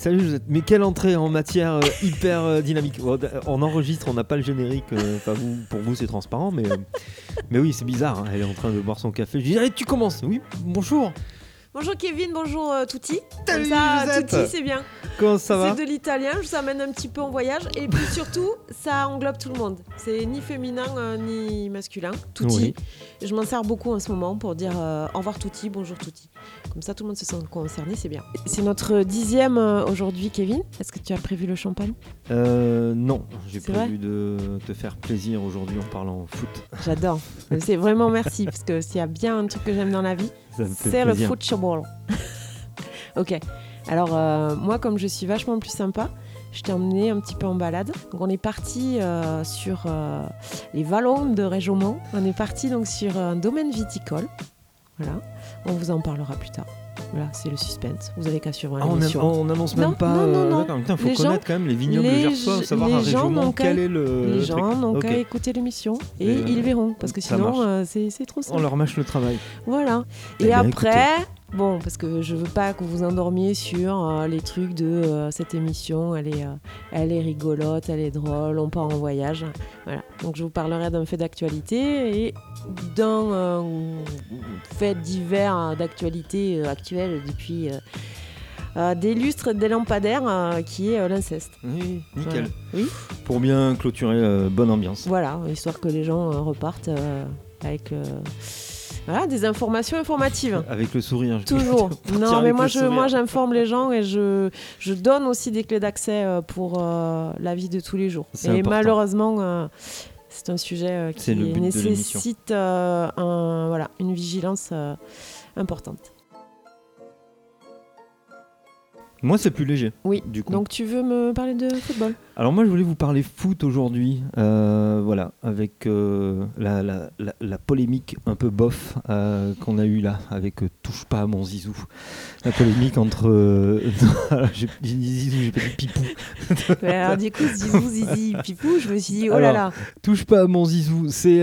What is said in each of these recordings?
Salut Josette. Mais quelle entrée en matière euh, hyper euh, dynamique. D- on enregistre, on n'a pas le générique. euh, Enfin, vous, pour vous, c'est transparent, mais, euh, mais oui, c'est bizarre. hein. Elle est en train de boire son café. Je dis, allez, tu commences. Oui, bonjour. Bonjour Kevin, bonjour euh, Touti. Salut, Comme ça, Josette. Touti, c'est bien. Comment ça va C'est de l'italien, je vous amène un petit peu en voyage. Et puis surtout, ça englobe tout le monde. C'est ni féminin euh, ni masculin. Touti. Je m'en sers beaucoup en ce moment pour dire euh, au revoir Touti, bonjour Touti. Comme ça, tout le monde se sent concerné, c'est bien. C'est notre dixième euh, aujourd'hui, Kevin. Est-ce que tu as prévu le champagne? Euh, Non, j'ai prévu de te faire plaisir aujourd'hui en parlant foot. J'adore. c'est vraiment merci, parce que s'il y a bien un truc que j'aime dans la vie, C'est le football. ok. Alors, euh, moi, comme je suis vachement plus sympa, je t'ai emmené un petit peu en balade. Donc, on est parti euh, sur euh, les vallons de Régomont. On est parti donc sur un domaine viticole. Voilà. On vous en parlera plus tard. Voilà, c'est le suspense. Vous avez qu'à suivre Ah, on, l'émission. a- on annonce même Non, pas. non, non, euh, non. Putain, faut Les gens- connaître quand même les vignobles les gersois, g- savoir les gens n'ont quel est le. Les le gens n'ont qu'à écouter l'émission et euh, ils verront. Parce que sinon, euh, c'est trop simple. On leur mâche le travail. Voilà. Eh Et bien, après, bon, parce que je veux pas que vous endormiez sur euh, les trucs de euh, cette émission, elle est, euh, elle est rigolote, elle est drôle, on part en voyage. Voilà. Donc je vous parlerai d'un fait d'actualité et d'un fait divers d'actualité actuelle depuis des lustres, des lampadaires, qui est l'inceste. Oui, nickel. Voilà. Oui. Pour bien clôturer, bonne ambiance. Voilà, histoire que les gens repartent avec voilà, des informations informatives. Avec le sourire. je- Toujours. Non, mais moi, le je, sourire. moi, j'informe les gens et je, je donne aussi des clés d'accès euh, pour euh, la vie de tous les jours. C'est Et important. malheureusement, euh, c'est un sujet euh, qui nécessite un, voilà, une vigilance importante. Moi, c'est plus léger. Oui. Du coup. Donc, tu veux me parler de football? Alors moi, je voulais vous parler foot aujourd'hui. Euh, voilà, avec euh, la, la- la- la polémique un peu bof euh, qu'on a eue là, avec touche pas à mon zizou. La polémique entre. j'ai dit zizou, j'ai pas dit pipou. Ouais, Alors, du coup, Zizou, Zizi, Pipou, je me suis dit, oh là là. Touche pas à mon zizou. C'est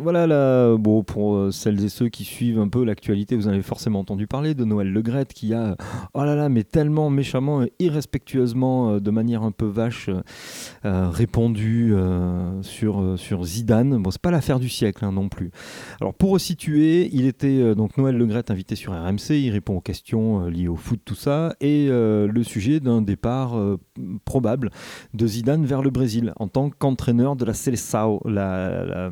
voilà là. Bon, pour celles et ceux qui suivent un peu l'actualité, vous en avez forcément entendu parler de Noël Legrette qui a, oh là là, mais tellement méchamment, irrespectueusement, de manière un peu vache, euh, répondu euh, sur euh, sur Zidane. Bon, c'est pas l'affaire du siècle hein, non plus. Alors pour resituer, il était donc Noël Legrette invité sur RMC. Il répond aux questions liées au foot, tout ça, et le sujet d'un départ probable de Zidane vers le Brésil en tant qu'entraîneur de la Seleção, la, la-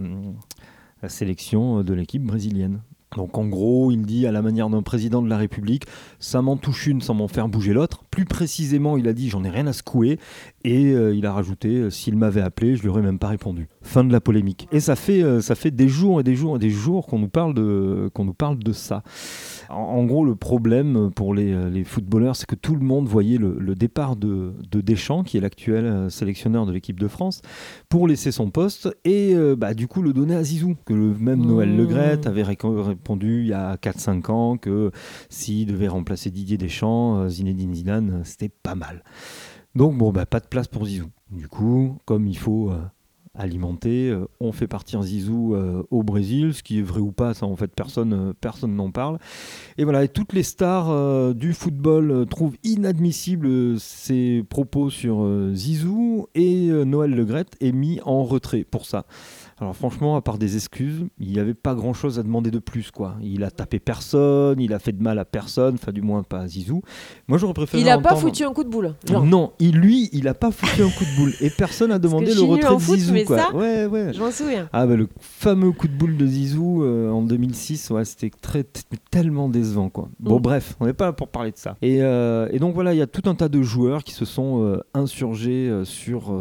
la sélection de l'équipe brésilienne. Donc en gros, il dit à la manière d'un président de la République, ça m'en touche une sans m'en faire bouger l'autre. Plus précisément, il a dit j'en ai rien à secouer et euh, il a rajouté euh, s'il m'avait appelé, je lui aurais même pas répondu. Fin de la polémique. Et ça fait euh, ça fait des jours et des jours et des jours qu'on nous parle de qu'on nous parle de ça. En, en gros, le problème pour les, les footballeurs, c'est que tout le monde voyait le, le départ de, de Deschamps, qui est l'actuel sélectionneur de l'équipe de France, pour laisser son poste et bah, du coup le donner à Zizou, que le même Noël Mmh. Legrette avait répondu il y a 4-5 ans que s'il devait remplacer Didier Deschamps, Zinedine Zidane, c'était pas mal. Donc bon, bah, pas de place pour Zizou. Du coup, comme il faut euh, alimenter, euh, on fait partir Zizou euh, au Brésil, ce qui est vrai ou pas, ça en fait personne personne n'en parle. Et voilà, toutes les stars du football trouvent inadmissibles ces propos sur Zizou et Noël Legrette est mis en retrait pour ça. Alors franchement, à part des excuses, il n'y avait pas grand-chose à demander de plus. quoi. Il a tapé personne, il a fait de mal à personne, enfin du moins pas à Zizou. Moi j'aurais préféré Il a pas foutu un coup de boule. Genre, Non, il, lui, il a pas foutu un coup de boule et personne n'a demandé le retrait de foot, Zizou. mais quoi. ça, ouais, ouais. je m'en souviens. Ah bah le fameux coup de boule de Zizou euh, en 2006, ouais, c'était très tellement décevant quoi. Bon Mm. bref, on n'est pas là pour parler de ça. Et, euh, et donc voilà, il y a tout un tas de joueurs qui se sont euh, insurgés sur,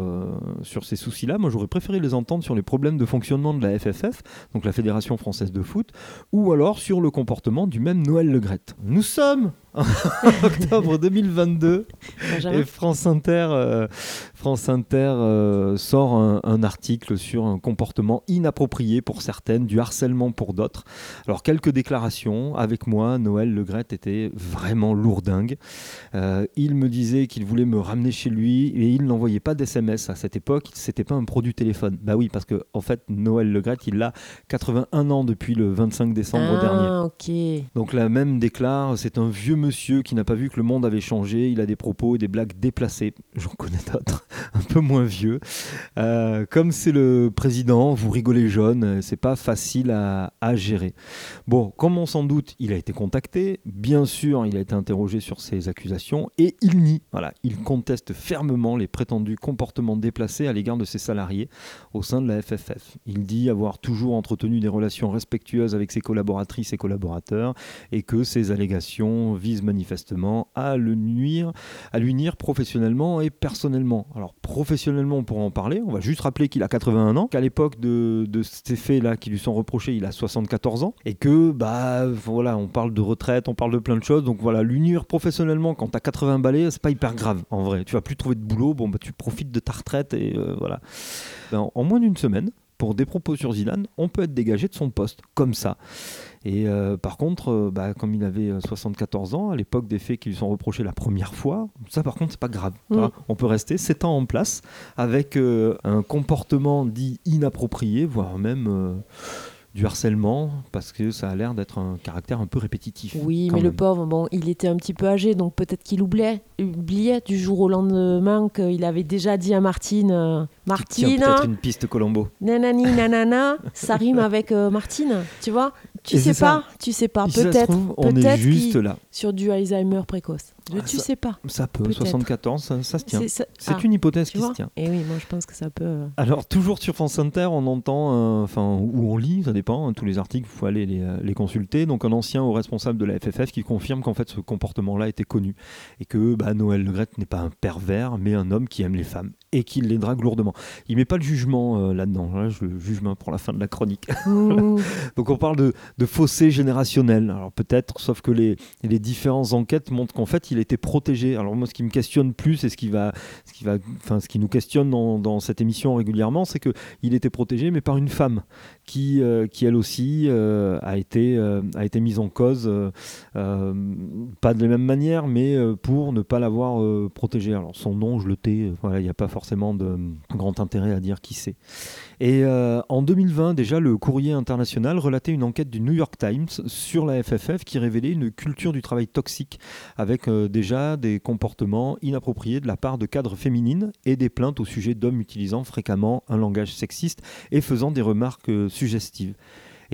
sur ces soucis-là. Moi j'aurais préféré les entendre sur les problèmes de fonctionnement de la FFF, donc la Fédération Française de Foot, ou alors sur le comportement du même Noël Legrette. Nous sommes en octobre 2022 Benjamin. et France Inter, euh, France Inter euh, sort un, un article sur un comportement inapproprié pour certaines, du harcèlement pour d'autres. Alors quelques déclarations. Avec moi, Noël Legrette était vraiment lourdingue. Euh, il me disait qu'il voulait me ramener chez lui et il n'envoyait pas d'SMS à cette époque. C'était pas un produit téléphone. Bah oui, parce que en fait, Noël Legrette, il a 81 ans depuis le 25 décembre dernier. Ah, ok. Donc la même déclare, c'est un vieux monsieur qui n'a pas vu que le monde avait changé. Il a des propos et des blagues déplacées. J'en connais d'autres, un peu moins vieux. Euh, comme c'est le président, vous rigolez jaune, c'est pas facile à, gérer. Bon, comme on s'en doute, il a été contacté. Bien sûr, il a été interrogé sur ces accusations et il nie. Voilà, il conteste fermement les prétendus comportements déplacés à l'égard de ses salariés au sein de la FFF. Il dit avoir toujours entretenu des relations respectueuses avec ses collaboratrices et collaborateurs et que ces allégations visent manifestement à le nuire, à lui nuire professionnellement et personnellement. Alors professionnellement, on pourra en parler. On va juste rappeler qu'il a 81 ans, qu'à l'époque de, ces faits-là qui lui sont reprochés, il a 74 ans et que bah voilà, on parle de retraite, on parle de plein de choses. Donc voilà, l'unir professionnellement quand tu as 80 balais, c'est pas hyper grave en vrai. Tu vas plus trouver de boulot, bon bah tu profites de ta retraite et euh, voilà. Ben, en moins d'une semaine, pour des propos sur Zidane, on peut être dégagé de son poste, comme ça. Et euh, par contre, euh, bah, comme il avait 74 ans, à l'époque des faits qui lui sont reprochés la première fois, ça par contre, c'est pas grave. Mm. On peut rester 7 ans en place avec un comportement dit inapproprié, voire même du harcèlement parce que ça a l'air d'être un caractère un peu répétitif. Oui, mais le pauvre, bon, il était un petit peu âgé, donc peut-être qu'il oubliait, oubliait du jour au lendemain qu'il avait déjà dit à Martine, euh, Martine, peut-être une piste Colombo. Nanani, nanana, ça rime avec euh, Martine, tu vois Tu sais pas, tu sais pas, peut-être. On est juste là sur du Alzheimer précoce. Ah, tu sais pas. Ça peut, 74, ça, se tient. C'est ah, une hypothèse qui se tient. Et oui, moi je pense que ça peut. Euh, Alors, toujours sur France Inter, on entend, enfin, ou on lit, ça dépend, hein, tous les articles, il faut aller les, euh, les, consulter. Donc, un ancien haut responsable de la FFF qui confirme qu'en fait, ce comportement-là était connu. Et que bah, Noël Le Gret n'est pas un pervers, mais un homme qui aime les femmes et qui les drague lourdement. Il met pas le jugement euh, là-dedans. Là, je le jugement pour la fin de la chronique. Donc, on parle de, de fossé générationnel. Alors, peut-être, sauf que les, les différentes enquêtes montrent qu'en fait, il était protégé. Alors moi, ce qui me questionne plus et ce qui va, ce qui va, enfin, ce qui nous questionne dans, cette émission régulièrement, c'est que il était protégé, mais par une femme qui, euh, qui elle aussi euh, a été, a été mise en cause, pas de la même manière, mais pour ne pas l'avoir protégé. Alors son nom, je le tais. Voilà, il n'y a pas forcément de grand intérêt à dire qui c'est. Et euh, en 2020, déjà, le Courrier international relatait une enquête du New York Times sur la FFF qui révélait une culture du travail toxique avec euh, déjà des comportements inappropriés de la part de cadres féminines et des plaintes au sujet d'hommes utilisant fréquemment un langage sexiste et faisant des remarques euh, suggestives.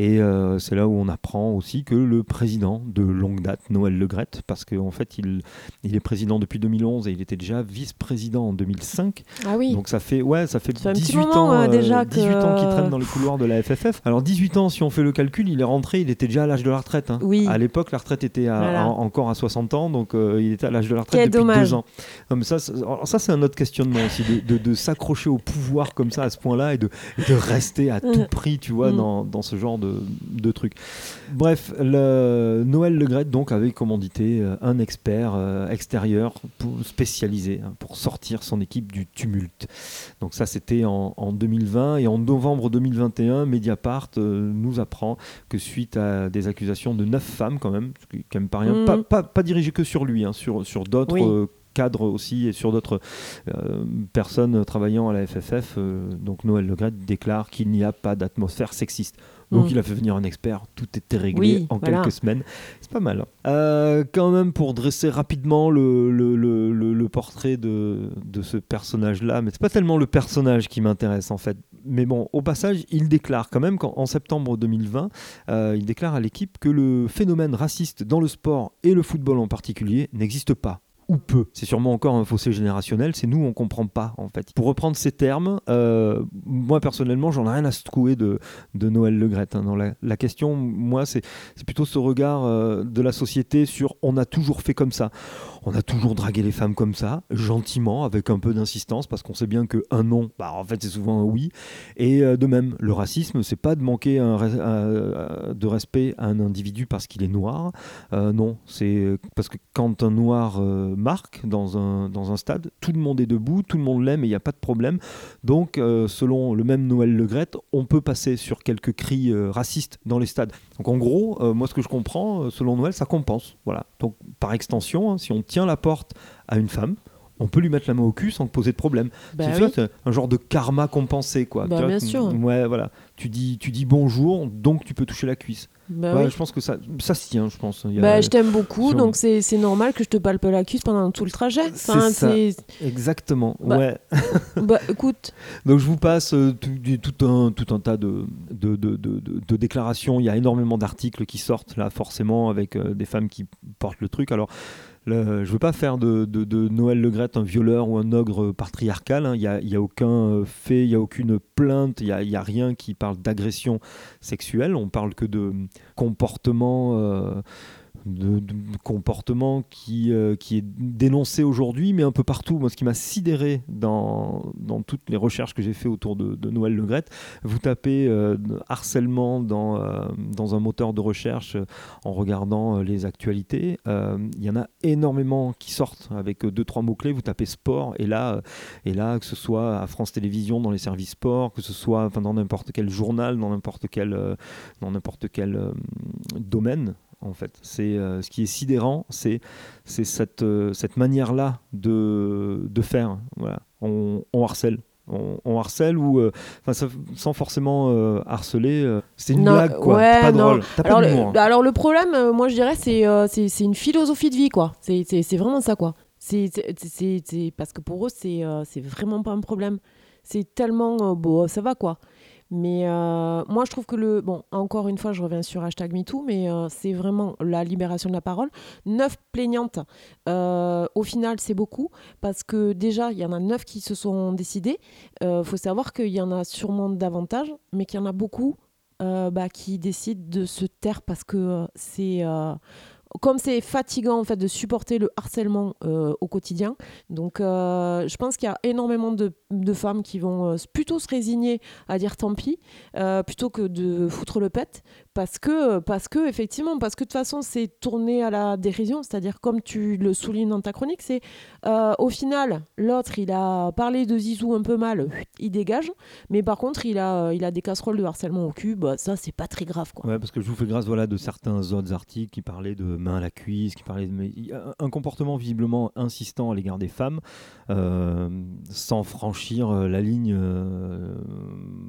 Et euh, c'est là où on apprend aussi que le président de longue date, Noël Legrette, parce qu'en fait il, il est président depuis 2011 et il était déjà vice-président en 2005. Ah oui. Donc ça fait, ouais, ça fait 18 ans, euh, déjà 18 ans qu'il traîne dans les couloirs de la FFF. Alors 18 ans, si on fait le calcul, il est rentré, il était déjà à l'âge de la retraite. Hein. Oui. À l'époque, la retraite était encore à à ans, donc euh, il était à l'âge de la retraite depuis deux ans. Non, ça, ça c'est un autre questionnement aussi, de, de, s'accrocher au pouvoir comme ça à ce point-là et de, de rester à tout mm. prix, tu vois, mm. dans, dans, ce genre de, de trucs. Bref, le, Noël Le donc avait commandité euh, un expert euh, extérieur pour, spécialisé hein, pour sortir son équipe du tumulte. Donc ça c'était en, 2020 et en novembre 2021, Mediapart nous apprend que suite à des accusations de neuf femmes quand même, ce qui quand même pas rien, pas, mm. pas, pas dirigé que sur lui, hein, sur, sur d'autres cadres aussi et sur d'autres euh, personnes travaillant à la FFF. Euh, donc Noël Legret déclare qu'il n'y a pas d'atmosphère sexiste. Donc mm. il a fait venir un expert, tout était réglé en quelques semaines. C'est pas mal. Hein. Euh, quand même, pour dresser rapidement le, le, le, le portrait de, de ce personnage-là, mais c'est pas tellement le personnage qui m'intéresse en fait. Mais bon, au passage, il déclare quand même qu'en septembre 2020, il déclare à l'équipe que le phénomène raciste dans le sport et le football en particulier n'existe pas peu. C'est sûrement encore un fossé générationnel, c'est nous, on comprend pas en fait. Pour reprendre ces termes, euh, moi personnellement, j'en ai rien à se trouver de, Noël Le Hein. Dans la, la, question, moi, c'est plutôt ce regard euh, de la société sur on a toujours fait comme ça. On a toujours dragué les femmes comme ça, gentiment, avec un peu d'insistance, parce qu'on sait bien qu'un non, bah, en fait, c'est souvent un oui. Et euh, de même, le racisme, c'est pas de manquer un, de respect à un individu parce qu'il est noir. non, c'est parce que quand un noir marque dans un, dans un stade. Tout le monde est debout, tout le monde l'aime et il n'y a pas de problème. Donc, euh, selon le même Noël Le Gret, on peut passer sur quelques cris euh, racistes dans les stades. Donc, en gros, euh, moi, ce que je comprends, selon Noël, ça compense. Voilà. Donc, par extension, hein, si on tient la porte à une femme, on peut lui mettre la main au cul sans poser de problème. Bah c'est oui. un genre de karma compensé, quoi. Bah, Tu vois, bien sûr. Ouais, voilà. Tu dis, tu dis bonjour, donc tu peux toucher la cuisse. Bah Ouais, oui. Je pense que ça, ça se tient, je pense. Il y a- Bah, je t'aime beaucoup, donc c'est normal que je te palpe la cuisse pendant tout le trajet. Enfin, ça. Exactement. Bah, ouais. bah, écoute, Donc je vous passe euh, tout, un, tout un tas de, de, de- de- de- de déclarations. Il y a énormément d'articles qui sortent là forcément avec euh, des femmes qui portent le truc. Alors le- je veux pas faire de, Noël Le Graët un violeur ou un ogre patriarcal. hein. Il n'y a, aucun euh, fait, il n'y a aucune plainte, il n'y a rien qui parle d'agression sexuelle. On parle que de comportement. euh, de, de comportement qui, euh, qui est dénoncé aujourd'hui, mais un peu partout. Moi, ce qui m'a sidéré dans, dans toutes les recherches que j'ai fait autour de, de Noël Le Graët, vous tapez euh, harcèlement dans, euh, dans un moteur de recherche en regardant les actualités. Il y en a énormément qui sortent avec deux, trois mots-clés. Vous tapez sport, et là, et là, que ce soit à France Télévisions, dans les services sport, que ce soit dans n'importe quel journal, dans n'importe quel, dans n'importe quel domaine, en fait. C'est euh, ce qui est sidérant, c'est c'est cette, euh, cette manière-là de, de faire. Voilà. On, on harcèle. On, on harcèle ou euh, ça- sans forcément euh, harceler. euh, c'est une Non, blague quoi. ouais, pas drôle. T'as pas alors le, alors le problème, moi je dirais, c'est une philosophie de vie, quoi. C'est vraiment ça, quoi. C'est parce que pour eux, c'est c'est vraiment pas un problème. C'est tellement bon, ça va, quoi. Mais euh, moi, je trouve que le. Bon, encore une fois, je reviens sur hashtag MeToo, mais euh, c'est vraiment la libération de la parole. Neuf plaignantes, euh, au final, c'est beaucoup, parce que déjà, il y en a neuf qui se sont décidées. Il faut savoir qu'il y en a sûrement davantage, mais qu'il y en a beaucoup bah, qui décident de se taire parce que c'est. Comme c'est fatigant en fait de supporter le harcèlement euh, au quotidien, donc euh, je pense qu'il y a énormément de, femmes qui vont euh, plutôt se résigner à dire tant pis, plutôt que de foutre le pet, parce que parce que effectivement, parce que de toute façon c'est tourné à la dérision, c'est-à-dire comme tu le soulignes dans ta chronique, c'est euh, au final l'autre il a parlé de Zizou un peu mal, il dégage, mais par contre il a il a des casseroles de harcèlement au cul, bah, ça c'est pas très grave quoi. Ouais, parce que je vous fais grâce voilà, de certains autres articles qui parlaient de main à la cuisse, qui parlaient de un comportement visiblement insistant à l'égard des femmes, euh, sans franchir euh, la ligne,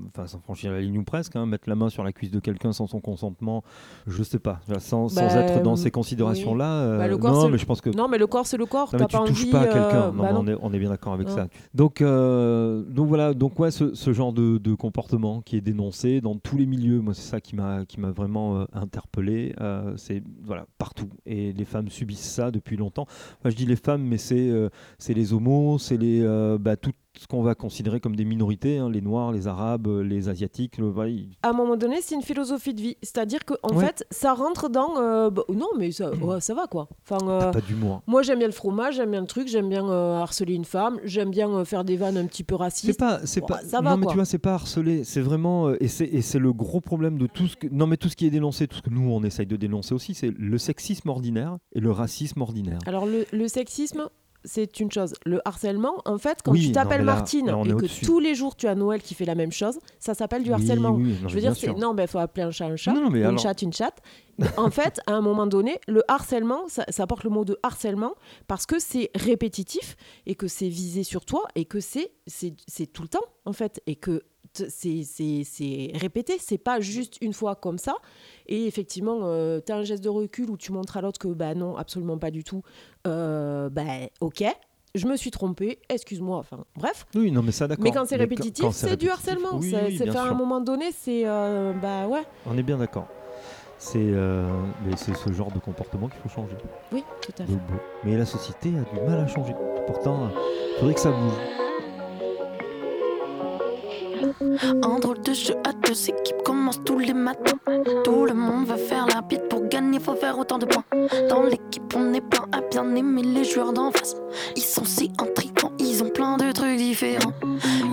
enfin sans franchir la ligne ou presque, hein, mettre la main sur la cuisse de quelqu'un sans son consentement, je sais pas, sans, sans Bah, être dans ces considérations-là. euh, Bah, le corps, non, mais je pense que Non mais le corps c'est le corps, non, t'as mais tu pas touches envie. pas à euh, quelqu'un. Bah on, est, on est bien d'accord avec Non. ça. Donc, euh, donc voilà, donc ouais, ce, ce genre de, de comportement qui est dénoncé dans tous les milieux, moi c'est ça qui m'a qui m'a vraiment euh, interpellé. euh, c'est voilà partout et les femmes subissent ça depuis longtemps. Moi je dis les femmes, mais c'est euh, c'est les homos, c'est les euh, bah, tout ce qu'on va considérer comme des minorités, hein, les noirs, les arabes, euh, les asiatiques. le- À un moment donné, c'est une philosophie de vie, c'est-à-dire que en Ouais. fait, ça rentre dans euh, bah, non mais ça, ouais, ça va quoi. Enfin euh, pas d'humour. moi j'aime bien le fromage, j'aime bien le truc, j'aime bien euh, harceler une femme, j'aime bien faire des vannes un petit peu C'est racistes. pas, c'est pas. ça va, non mais quoi. tu vois, c'est pas harcelé. C'est vraiment, et c'est et c'est le gros problème de tout ce que. Non mais tout ce qui est dénoncé, tout ce que nous on essaye de dénoncer aussi, c'est le sexisme ordinaire et le racisme ordinaire. Alors le, le sexisme, c'est une chose. Le harcèlement, en fait, quand Oui, tu t'appelles mais Martine là, et que tous les jours tu as Noël qui fait la même chose, ça s'appelle du harcèlement. oui, non, Je mais veux dire, c'est non, ben faut appeler un chat un chat, Non, mais une alors- chatte une chatte. en fait, à un moment donné, le harcèlement, ça, ça porte le mot de harcèlement parce que c'est répétitif et que c'est visé sur toi et que c'est c'est c'est tout le temps en fait et que c'est répété, c'est pas juste une fois comme ça. Et effectivement, tu as un geste de recul où tu montres à l'autre que bah non, absolument pas du tout. Euh, bah ok, je me suis trompée, excuse-moi. Enfin bref. Oui, non mais ça d'accord. Mais quand c'est répétitif, c'est du harcèlement. Oui, C'est- oui, fait à un moment donné, c'est euh, bah ouais, On est bien d'accord. C'est euh, ce genre de comportement qu'il faut changer. oui, tout à fait. Mais la société a du mal à changer. Pourtant, il faudrait que ça bouge. Un drôle de jeu à deux équipes commence tous les matins. Tout le monde veut faire l'arbitre pour gagner, faut faire autant de points. Dans l'équipe, on est plein à bien aimer les joueurs d'en face. Ils sont si intrigants, ils ont plein de trucs différents.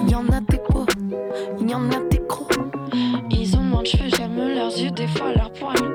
Il y en a des beaux, il y en a des gros. Ils ont moins de cheveux, j'aime leurs yeux, des fois leurs poils.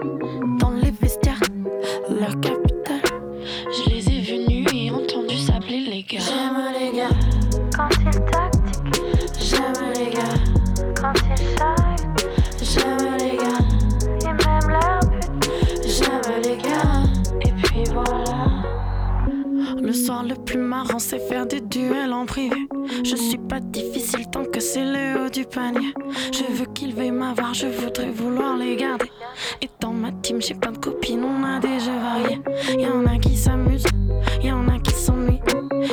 Marrant, c'est faire des duels en privé. Je suis pas difficile tant que c'est le haut du panier. Je veux qu'ils veuillent m'avoir, je voudrais vouloir les garder. Et dans ma team, j'ai plein de copines, on a des jeux variés. Y en a qui s'amusent, y en a qui s'ennuient.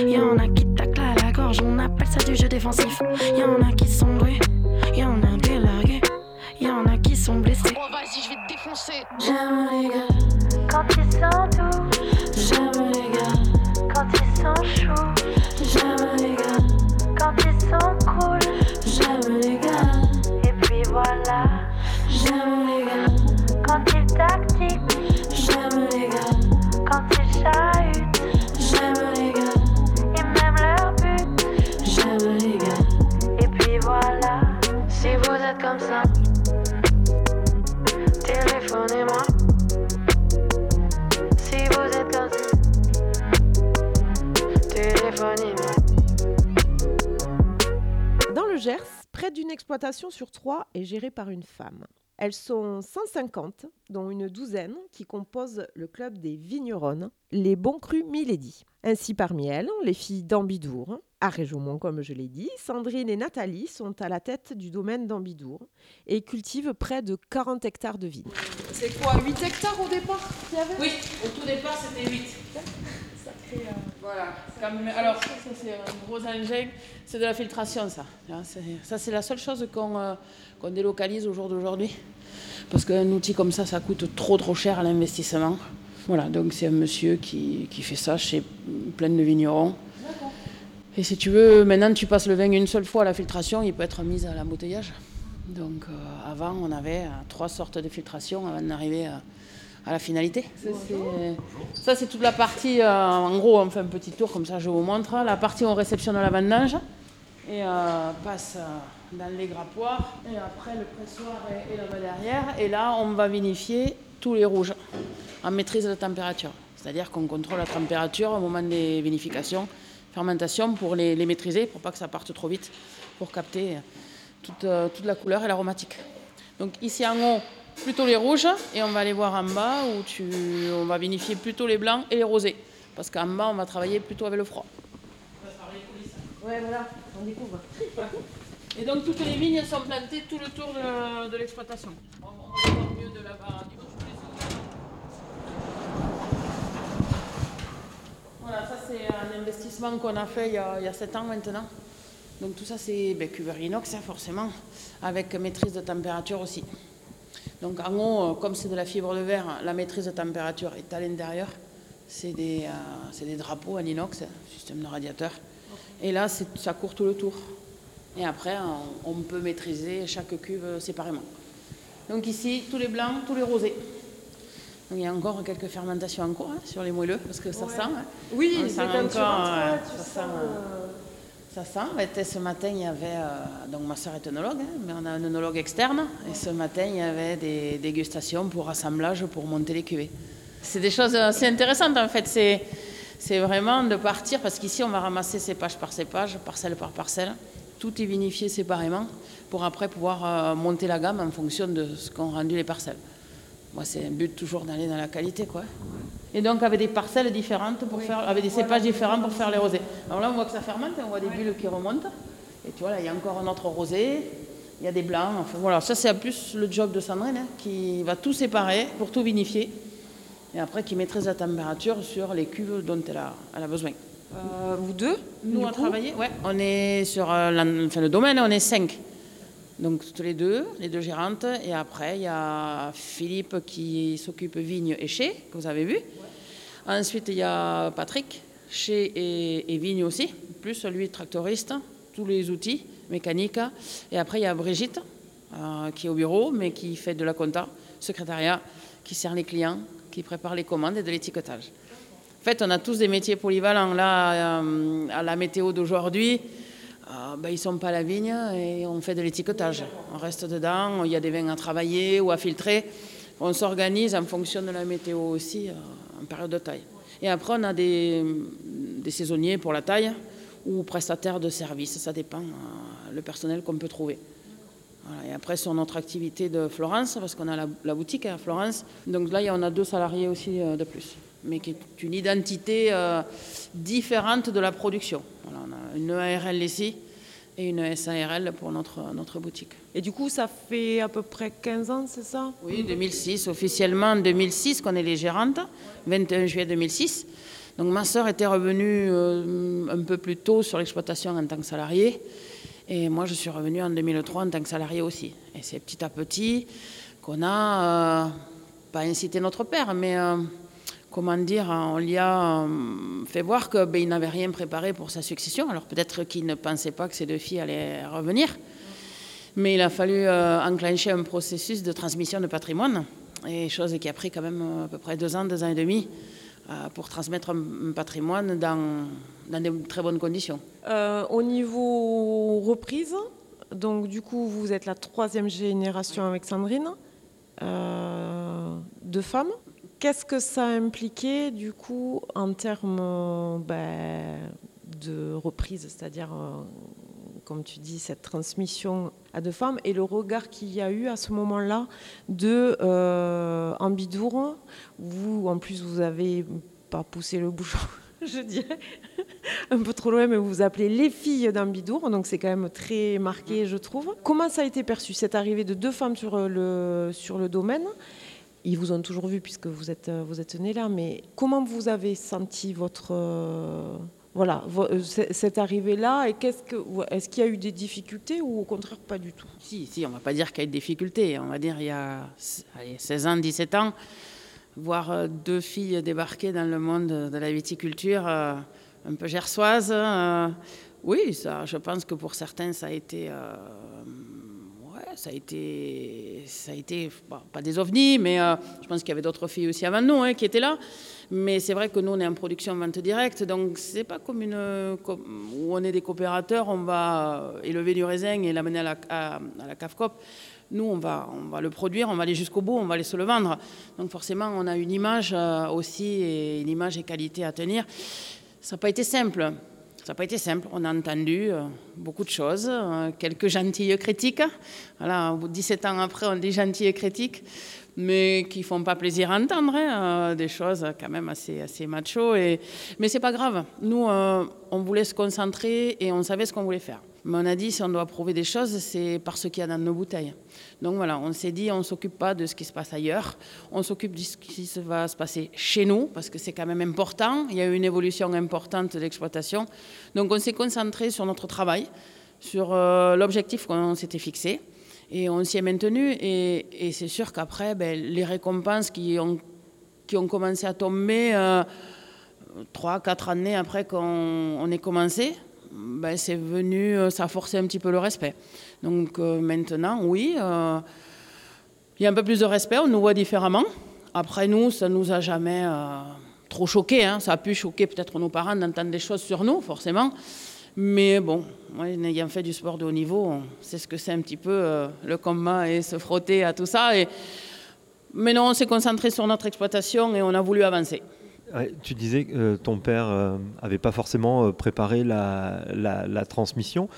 Y en a qui taclent à la gorge, on appelle ça du jeu défensif. Y en a qui sont doués, y en a des largués. Y en a qui sont blessés. Oh, vas-y, je vais te défoncer. J'aime les gars, Quand ils sont doux, j'aime voilà, j'aime les gars, quand ils tactiquent, j'aime les gars, quand ils chahutent, j'aime les gars, et même leur but. j'aime les gars. Et puis voilà, Si vous êtes comme ça, téléphonez-moi. Si vous êtes comme ça, téléphonez-moi. Dans le Gers, près d'une exploitation sur trois est gérée par une femme. Elles sont 150, dont une douzaine qui composent le club des vigneronnes, les bons crus Milady. Ainsi parmi elles, les filles d'Ambidour, à Réjaumont comme je l'ai dit, Sandrine et Nathalie sont à la tête du domaine d'Ambidour et cultivent près de 40 hectares de vignes. C'est quoi 8 hectares au départ? Qu'il y avait Oui, au tout départ c'était 8. Voilà. Comme- alors ça, c'est un gros engin, c'est de la filtration ça. Ça c'est la seule chose qu'on euh, qu'on délocalise au jour d'aujourd'hui. Parce qu'un outil comme ça, ça coûte trop trop cher à l'investissement. Voilà, donc c'est un monsieur qui, qui fait ça chez plein de vignerons. Et si tu veux, maintenant tu passes le vin une seule fois à la filtration, il peut être mis à l'embouteillage. Donc euh, avant, on avait euh, trois sortes de filtration avant d'arriver à, à la finalité. Ça, c'est- toute la partie, euh, en gros, on fait un petit tour comme ça, je vous montre. La partie où on réceptionne la vendange et euh, passe euh, dans les grappoirs. Et après, le pressoir est, est là-bas derrière. Et là, on va vinifier tous les rouges en maîtrise de température. C'est-à-dire qu'on contrôle la température au moment des vinifications, fermentation pour les, maîtriser, pour pas que ça parte trop vite, pour capter toute, toute la couleur et l'aromatique. Donc ici en haut, plutôt les rouges, et on va aller voir en bas où tu, on va vinifier plutôt les blancs et les rosés. Parce qu'en bas, on va travailler plutôt avec le froid. Ouais, voilà, on découvre. Et donc toutes les vignes sont plantées tout le tour de, de l'exploitation. On, on va mieux de là-bas. Voilà, ça c'est un investissement qu'on a fait il y a, il y a 7 ans maintenant. Donc tout ça c'est ben, cuveur inox hein, forcément, avec maîtrise de température aussi. Donc en haut, euh, comme c'est de la fibre de verre, la maîtrise de température est à l'intérieur. C'est des, euh, des drapeaux en inox, système de radiateur. Et là, ça court tout le tour. Et après, on, on peut maîtriser chaque cuve euh, séparément. Donc ici, tous les blancs, tous les rosés. Donc il y a encore quelques fermentations en cours hein, sur les moelleux, parce que ça sent. hein. Oui, On c'est sent encore, tu ça sens, sent, euh, Ça sent. Ce matin, il y avait. euh, donc, ma soeur est œnologue, hein, mais on a un œnologue externe. Et ce matin, il y avait des dégustations pour assemblage pour monter les cuvées. C'est des choses assez intéressantes, en fait. C'est, c'est vraiment de partir, parce qu'ici, on va ramasser cépage par cépage, parcelle par parcelle. Tout est vinifié séparément pour après pouvoir euh, monter la gamme en fonction de ce qu'ont rendu les parcelles. Moi, c'est un but toujours d'aller dans la qualité, quoi. Et donc avec des parcelles différentes pour faire, avec des cépages différents pour faire les rosés. Alors là, on voit que ça fermente, on voit des bulles qui remontent. Et tu vois, là, il y a encore un autre rosé, il y a des blancs. Enfin voilà, ça c'est plus le job de Sandrine, hein, qui va tout séparer pour tout vinifier. Et après, qui maîtrise la température sur les cuves dont elle a, elle a besoin. euh, vous deux Nous, coup travailler, ouais, on est sur euh, la- enfin, le domaine, on est cinq. Donc, tous les deux, les deux gérantes. Et après, il y a Philippe qui s'occupe vigne et chai, que vous avez vu. Ensuite, il y a Patrick, chai et, et vigne aussi, plus lui tractoriste, tous les outils mécaniques. Et après, il y a Brigitte, euh, qui est au bureau, mais qui fait de la compta, secrétariat, qui sert les clients, qui prépare les commandes et de l'étiquetage. En fait, on a tous des métiers polyvalents. Là, euh, à la météo d'aujourd'hui, euh, ben, ils ne sont pas à la vigne et on fait de l'étiquetage. On reste dedans, il y a des vins à travailler ou à filtrer. On s'organise en fonction de la météo aussi, euh, en période de taille. Et après, on a des, saisonniers pour la taille ou prestataires de services. Ça dépend euh, le personnel qu'on peut trouver. Et après, sur notre activité de Florence, parce qu'on a la, boutique à Florence, donc là, en a deux salariés aussi euh, de plus. Mais qui est une identité euh, différente de la production. Voilà, on a une ARL ici et une SARL pour notre, notre boutique. Et du coup, ça fait à peu près 15 ans, c'est ça? Oui, 2006, officiellement 2006 qu'on est les gérantes, 21 juillet 2006. Donc ma sœur était revenue euh, un peu plus tôt sur l'exploitation en tant que salariée. Et moi, je suis revenue en 2003 en tant que salariée aussi. Et c'est petit à petit qu'on a, euh, pas incité notre père, mais comment dire, on lui a euh, fait voir qu'il ben, n'avait rien préparé pour sa succession. Alors peut-être qu'il ne pensait pas que ces deux filles allaient revenir. Mais il a fallu euh, enclencher un processus de transmission de patrimoine, et chose qui a pris quand même euh, à peu près deux ans, deux ans et demi, pour transmettre un, patrimoine dans, de très bonnes conditions. Au niveau reprise, donc du coup, vous êtes la troisième génération avec Sandrine euh, de femmes. Qu'est-ce que ça a impliqué du coup en termes euh, ben, de reprise, c'est-à-dire, euh, comme tu dis, cette transmission à deux femmes et le regard qu'il y a eu à ce moment-là de euh, Ambidour, vous en plus vous avez pas poussé le bouchon, je dirais, un peu trop loin, mais vous vous appelez les filles d'Ambidour, donc c'est quand même très marqué, je trouve. Comment ça a été perçu, cette arrivée de deux femmes sur le, sur le domaine? Ils vous ont toujours vu puisque vous êtes, vous êtes nés là, mais comment vous avez senti votre... euh, voilà, vo- euh, cette arrivée-là, et qu'est-ce que, est-ce qu'il y a eu des difficultés ou au contraire pas du tout? Si, si, on va pas dire qu'il y a eu de difficultés. On va dire il y a allez, 16 ans, 17 ans, voir euh, deux filles débarquer dans le monde de la viticulture euh, un peu gersoise. euh, oui, ça, je pense que pour certains, ça a été. Ça a été. Ça a été pas des ovnis, mais euh, je pense qu'il y avait d'autres filles aussi avant nous hein, qui étaient là. Mais c'est vrai que nous, on est en production vente directe, donc c'est pas comme une. où on est des coopérateurs, on va euh, élever du raisin et l'amener à la, à, à CAFCOP. Nous, on va, on va le produire, on va aller jusqu'au bout, on va aller se le vendre. Donc forcément, on a une image euh, aussi, et une image et qualité à tenir. Ça n'a pas été simple. Ça n'a pas été simple. On a entendu euh, beaucoup de choses, euh, quelques gentilles critiques. Voilà, au bout de 17 ans après, on dit gentilles critiques, mais qui font pas plaisir à entendre. hein, euh, des choses quand même assez, assez macho. Et... Mais c'est pas grave. Nous, on voulait se concentrer et on savait ce qu'on voulait faire. Mais on a dit, si on doit prouver des choses, c'est par ce qu'il y a dans nos bouteilles. Donc voilà, on s'est dit, on ne s'occupe pas de ce qui se passe ailleurs, on s'occupe de ce qui va se passer chez nous, parce que c'est quand même important. Il y a eu une évolution importante de l'exploitation. Donc on s'est concentré sur notre travail, sur euh, l'objectif qu'on s'était fixé, et on s'y est maintenu. Et, c'est sûr qu'après, ben, les récompenses qui ont, commencé à tomber euh, trois, quatre années après qu'on on ait commencé, ben, c'est venu, euh, ça a forcé un petit peu le respect. Donc euh, maintenant, oui, euh, il y a un peu plus de respect, on nous voit différemment. Après nous, ça nous a jamais trop choqué. hein. Ça a pu choquer peut-être nos parents d'entendre des choses sur nous, forcément. Mais bon, moi, ayant fait du sport de haut niveau, on sait ce que c'est un petit peu le combat et se frotter à tout ça. Et... Mais non, on s'est concentré sur notre exploitation et on a voulu avancer. Tu disais que euh, ton père n'avait pas forcément euh, préparé la, transmission.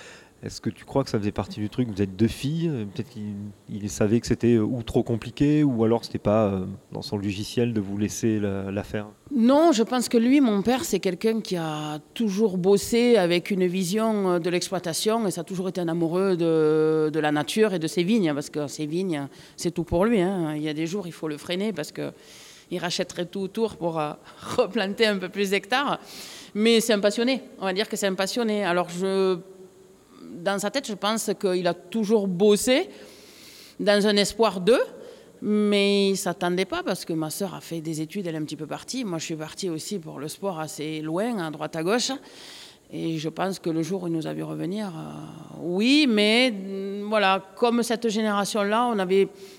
Est-ce que tu crois que ça faisait partie du truc? Vous êtes deux filles, euh, peut-être qu'il il savait que c'était euh, ou trop compliqué, ou alors c'était pas euh, dans son logiciel de vous laisser la, la faire? Non, je pense que lui, mon père, c'est quelqu'un qui a toujours bossé avec une vision euh, de l'exploitation et ça a toujours été un amoureux de, la nature et de ses vignes, parce que ses vignes, c'est tout pour lui. hein. Il y a des jours, il faut le freiner parce que il rachèterait tout autour pour euh, replanter un peu plus d'hectares. Mais c'est un passionné, on va dire que c'est un passionné. Alors, dans sa tête, je pense qu'il a toujours bossé dans un espoir d'eux, mais il ne s'attendait pas parce que ma sœur a fait des études, elle est un petit peu partie. Moi, je suis partie aussi pour le sport assez loin, à droite à gauche. Et je pense que le jour où il nous a vu revenir, euh, oui, mais mm, voilà, comme cette génération-là, on,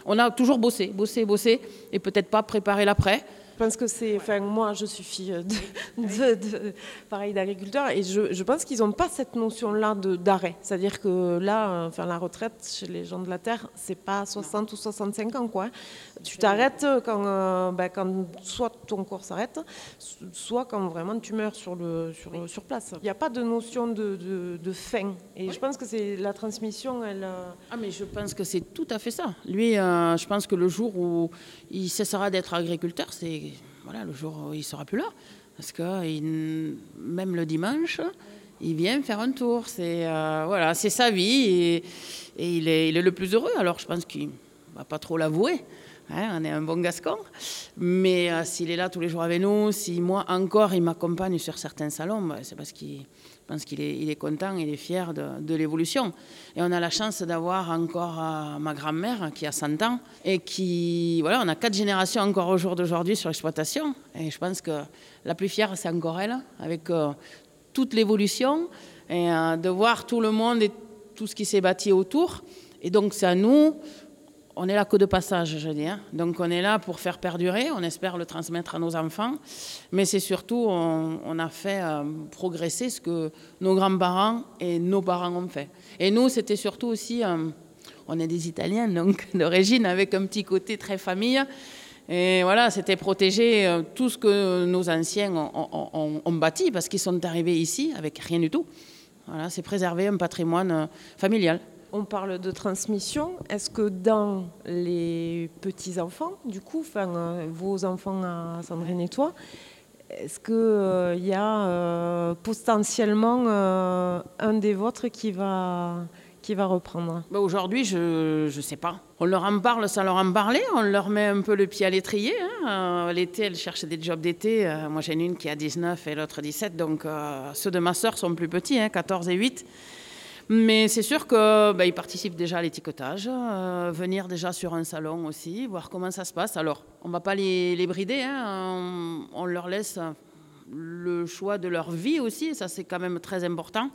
on a toujours bossé, bossé, bossé, et peut-être pas préparé l'après. Pense que c'est. Enfin, moi, je suis fille de, de- de- pareil d'agriculteurs et je, je pense qu'ils n'ont pas cette notion-là d'arrêt. C'est-à-dire que là, euh, enfin, la retraite chez les gens de la terre, c'est pas 60 ou 65 ans, quoi. Tu t'arrêtes quand, euh, ben, quand soit ton corps s'arrête, soit quand vraiment tu meurs sur, le, sur, sur place. Il n'y a pas de notion de, de- de fin. Et je pense que c'est la transmission, elle. euh, Ah, mais je pense que c'est tout à fait ça. Lui, euh, je pense que le jour où il cessera d'être agriculteur, c'est voilà, le jour où il sera plus là. Parce que même le dimanche, il vient faire un tour. C'est euh, voilà, sa vie et, il, est, le plus heureux. Alors je pense qu'il va pas trop l'avouer. hein, on est un bon gascon. Mais euh, s'il est là tous les jours avec nous, si moi encore il m'accompagne sur certains salons, bah, c'est parce qu'il je pense qu'il est, content, il est fier de, de l'évolution. Et on a la chance d'avoir encore euh, ma grand-mère qui a 100 ans et qui, voilà, on a quatre générations encore au jour d'aujourd'hui sur l'exploitation. Et je pense que la plus fière, c'est encore elle, avec euh, toute l'évolution et euh, de voir tout le monde et tout ce qui s'est bâti autour. Et donc, c'est à nous, on est là que de passage, je dis. hein. Donc, on est là pour faire perdurer, on espère le transmettre à nos enfants. Mais c'est surtout, on, a fait euh, progresser ce que nos grands-parents et nos parents ont fait. Et nous, c'était surtout aussi, euh, on est des Italiens, donc d'origine, avec un petit côté très famille. Et voilà, c'était protéger euh, tout ce que nos anciens ont, ont- bâti, parce qu'ils sont arrivés ici avec rien du tout. Voilà, c'est préserver un patrimoine familial. On parle de transmission. Est-ce que dans les petits-enfants, du coup, euh, vos enfants à Sandrine et toi, est-ce qu'il y a euh, potentiellement euh, un des vôtres qui va, reprendre? Ben, Aujourd'hui, je ne sais pas. On leur en parle sans leur en parler. On leur met un peu le pied à l'étrier. hein. Euh, L'été, elles cherchent des jobs d'été. Euh, moi, j'en ai une qui a 19 et l'autre 17. Donc, euh, ceux de ma sœur sont plus petits, hein, 14 et 8. Mais c'est sûr qu'ils participent déjà à l'étiquetage, euh, venir déjà sur un salon aussi, voir comment ça se passe. Alors, on ne va pas les, brider, hein, on, leur laisse le choix de leur vie aussi, ça c'est quand même très important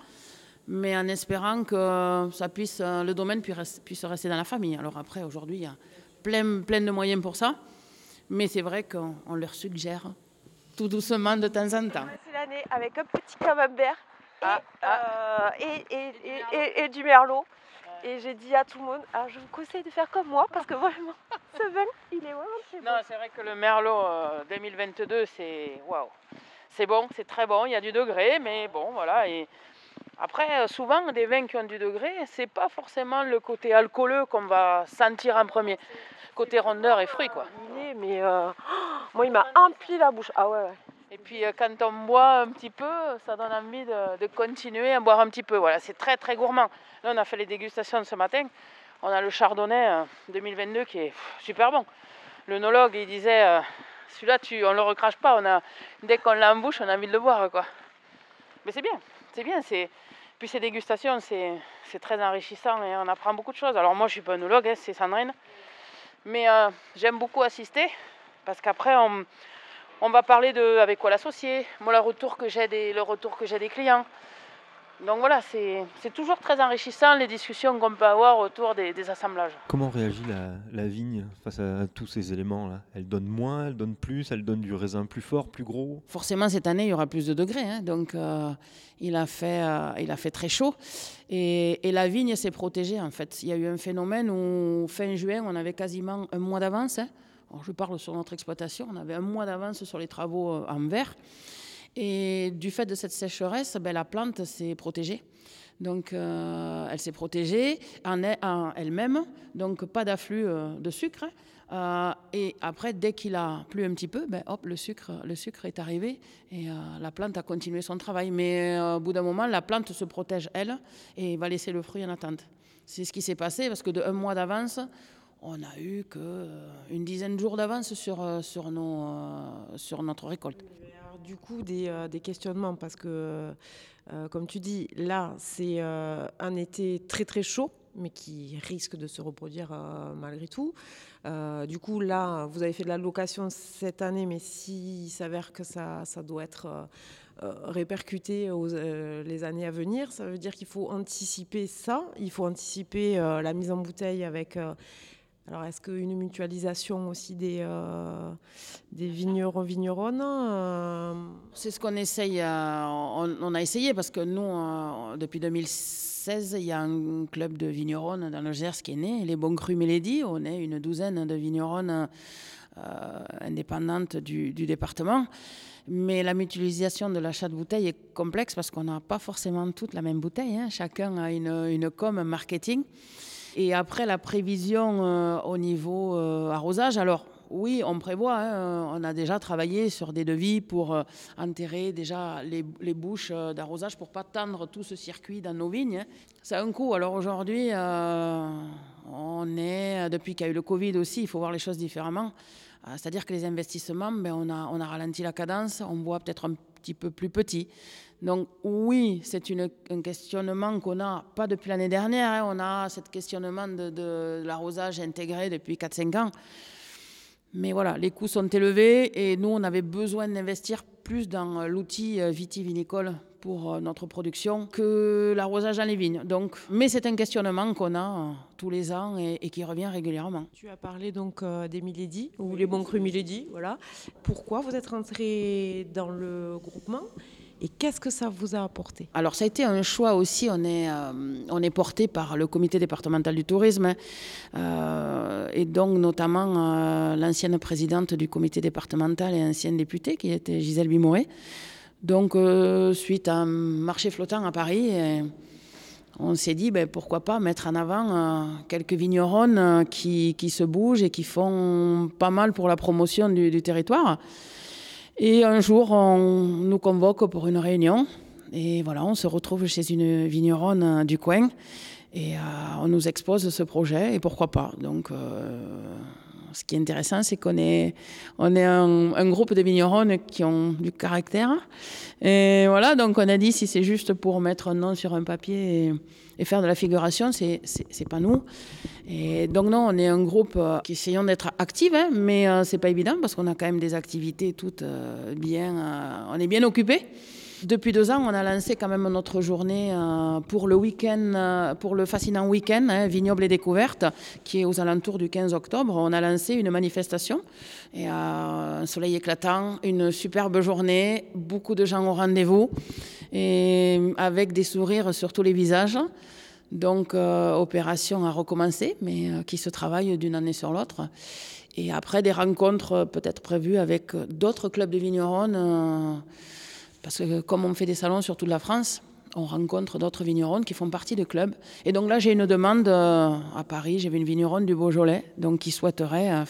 mais en espérant que ça puisse, le domaine puisse, rester dans la famille. Alors après, aujourd'hui, il y a plein, de moyens pour ça, mais c'est vrai qu'on on leur suggère tout doucement de temps en temps. C'est l'année avec un petit camembert et, Ah, euh, et, et, du merlot. Et j'ai dit à tout le monde, ah, je vous conseille de faire comme moi parce que vraiment, ce vin, il est vraiment très bon. Non, c'est vrai que le Merlot euh, 2022, c'est waouh. C'est bon, c'est très bon, il y a du degré, mais bon, voilà. Et après, euh, souvent, des vins qui ont du degré, c'est pas forcément le côté alcooleux qu'on va sentir en premier. Côté rondeur et fruits, quoi. Mais euh, moi, il m'a empli la bouche. Ah ouais, ouais. Et puis euh, quand on boit un petit peu, ça donne envie de, continuer à boire un petit peu. Voilà, c'est très très gourmand. Là, on a fait les dégustations ce matin. On a le Chardonnay euh, 2022 qui est super bon. L'œnologue, il disait, euh, celui-là, tu, on le recrache pas. On a, dès qu'on l'a en on a envie de le boire, quoi. Mais c'est bien, c'est bien. Puis ces dégustations, c'est, très enrichissant et on apprend beaucoup de choses. Alors moi, je suis pas œnologue, hein, c'est Sandrine. Mais euh, j'aime beaucoup assister parce qu'après, on, on va parler de avec quoi l'associer, moi le retour que j'ai des, le retour que j'ai des clients. Donc voilà, c'est c'est toujours très enrichissant les discussions qu'on peut avoir autour des, des assemblages. Comment réagit la, la vigne face à tous ces éléments-là? Elle donne moins, elle donne plus, elle donne du raisin plus fort, plus gros? Forcément, cette année, il y aura plus de degrés. hein, donc, euh, il, a fait, euh, il a fait très chaud. Et, et la vigne s'est protégée, en fait. Il y a eu un phénomène où, fin juin, on avait quasiment un mois d'avance. hein. Je parle sur notre exploitation. On avait un mois d'avance sur les travaux euh, en verre. Et du fait de cette sécheresse, ben, la plante s'est protégée. Donc, euh, elle s'est protégée en, elle- en elle-même, donc pas d'afflux euh, de sucre. Et après, dès qu'il a plu un petit peu, ben, hop, le sucre, le sucre est arrivé et la plante a continué son travail. Mais au bout d'un moment, la plante se protège, elle, et va laisser le fruit en attente. C'est ce qui s'est passé parce que de un mois d'avance, on a eu que euh, dizaine de jours d'avance sur, euh, sur, nos, euh, sur notre récolte. Du coup, des, des questionnements, parce que, comme tu dis, là, c'est un été très très chaud, mais qui risque de se reproduire malgré tout. Du coup, là, vous avez fait de la location cette année, mais s'il s'avère que ça, ça doit être répercuté les années à venir, ça veut dire qu'il faut anticiper ça, il faut anticiper la mise en bouteille avec... alors, est-ce qu'une mutualisation aussi des, euh, des vignerons, vigneronnes euh, C'est ce qu'on essaye, euh, on, a essayé parce que nous, euh, depuis 2016, il y a un club de vigneronnes dans le Gers qui est né, les Bons Crus Mélodie. On est une douzaine de vigneronnes indépendantes du, département. Mais la mutualisation de l'achat de bouteilles est complexe parce qu'on n'a pas forcément toutes la même bouteille. hein. Chacun a une, une com, marketing. Et après, la prévision euh, au niveau euh, arrosage, alors oui, on prévoit. hein, on a déjà travaillé sur des devis pour euh, enterrer déjà les, les bouches euh, d'arrosage pour pas tendre tout ce circuit dans nos vignes. hein. Ça un coût. Alors aujourd'hui, euh, on est, depuis qu'il y a eu le Covid aussi, il faut voir les choses différemment. Euh, C'est-à-dire que les investissements, ben, on, a, on a ralenti la cadence, on voit peut-être un petit peu plus petit. Donc oui, c'est un questionnement qu'on a, pas depuis l'année dernière, hein, on a ce questionnement de, de l'arrosage intégré depuis 4-5 ans. Mais voilà, les coûts sont élevés et nous, on avait besoin d'investir plus dans euh, l'outil euh, vitivinicole pour euh, notre production que l'arrosage dans les vignes. Donc, mais c'est un questionnement qu'on a tous les ans et, et qui revient régulièrement. Tu as parlé donc des Milady, ou les bons crus Milady, voilà. Pourquoi vous êtes rentré dans le groupement et qu'est-ce que ça vous a apporté? Alors ça a été un choix aussi, on est, euh, porté par le comité départemental du tourisme euh, et donc notamment euh, l'ancienne présidente du comité départemental et ancienne députée qui était Gisèle Bimoret. Donc suite à un marché flottant à Paris, on s'est dit ben, pourquoi pas mettre en avant quelques vigneronnes qui, se bougent et qui font pas mal pour la promotion du territoire. Et un jour, on nous convoque pour une réunion. Et voilà, on se retrouve chez une vigneronne euh, du coin. Et euh, on nous expose ce projet. Et pourquoi pas Donc, euh, ce qui est intéressant, c'est qu'on est, un, groupe de vigneronnes qui ont du caractère. Et voilà, donc on a dit si c'est juste pour mettre un nom sur un papier et, faire de la figuration, c'est, c'est, c'est pas nous. Et donc non, on est un groupe euh, qui essayons d'être actifs, hein, mais euh, c'est pas évident parce qu'on a quand même des activités toutes euh, bien, euh, on est bien occupés. Depuis deux ans, on a lancé quand même notre journée euh, pour le week-end, euh, pour le fascinant week-end, hein, Vignoble et Découverte, qui est aux alentours du 15 octobre. On a lancé une manifestation et euh, un soleil éclatant, une superbe journée, beaucoup de gens au rendez-vous et avec des sourires sur tous les visages. Donc, opération à recommencer, mais qui se travaille d'une année sur l'autre. Et après, des rencontres peut-être prévues avec d'autres clubs de vignerons, parce que comme on fait des salons sur toute la France, on rencontre d'autres vignerons qui font partie de clubs. Et donc là, j'ai une demande euh, à Paris, vu une vigneronne du Beaujolais, donc qui souhaiterait euh,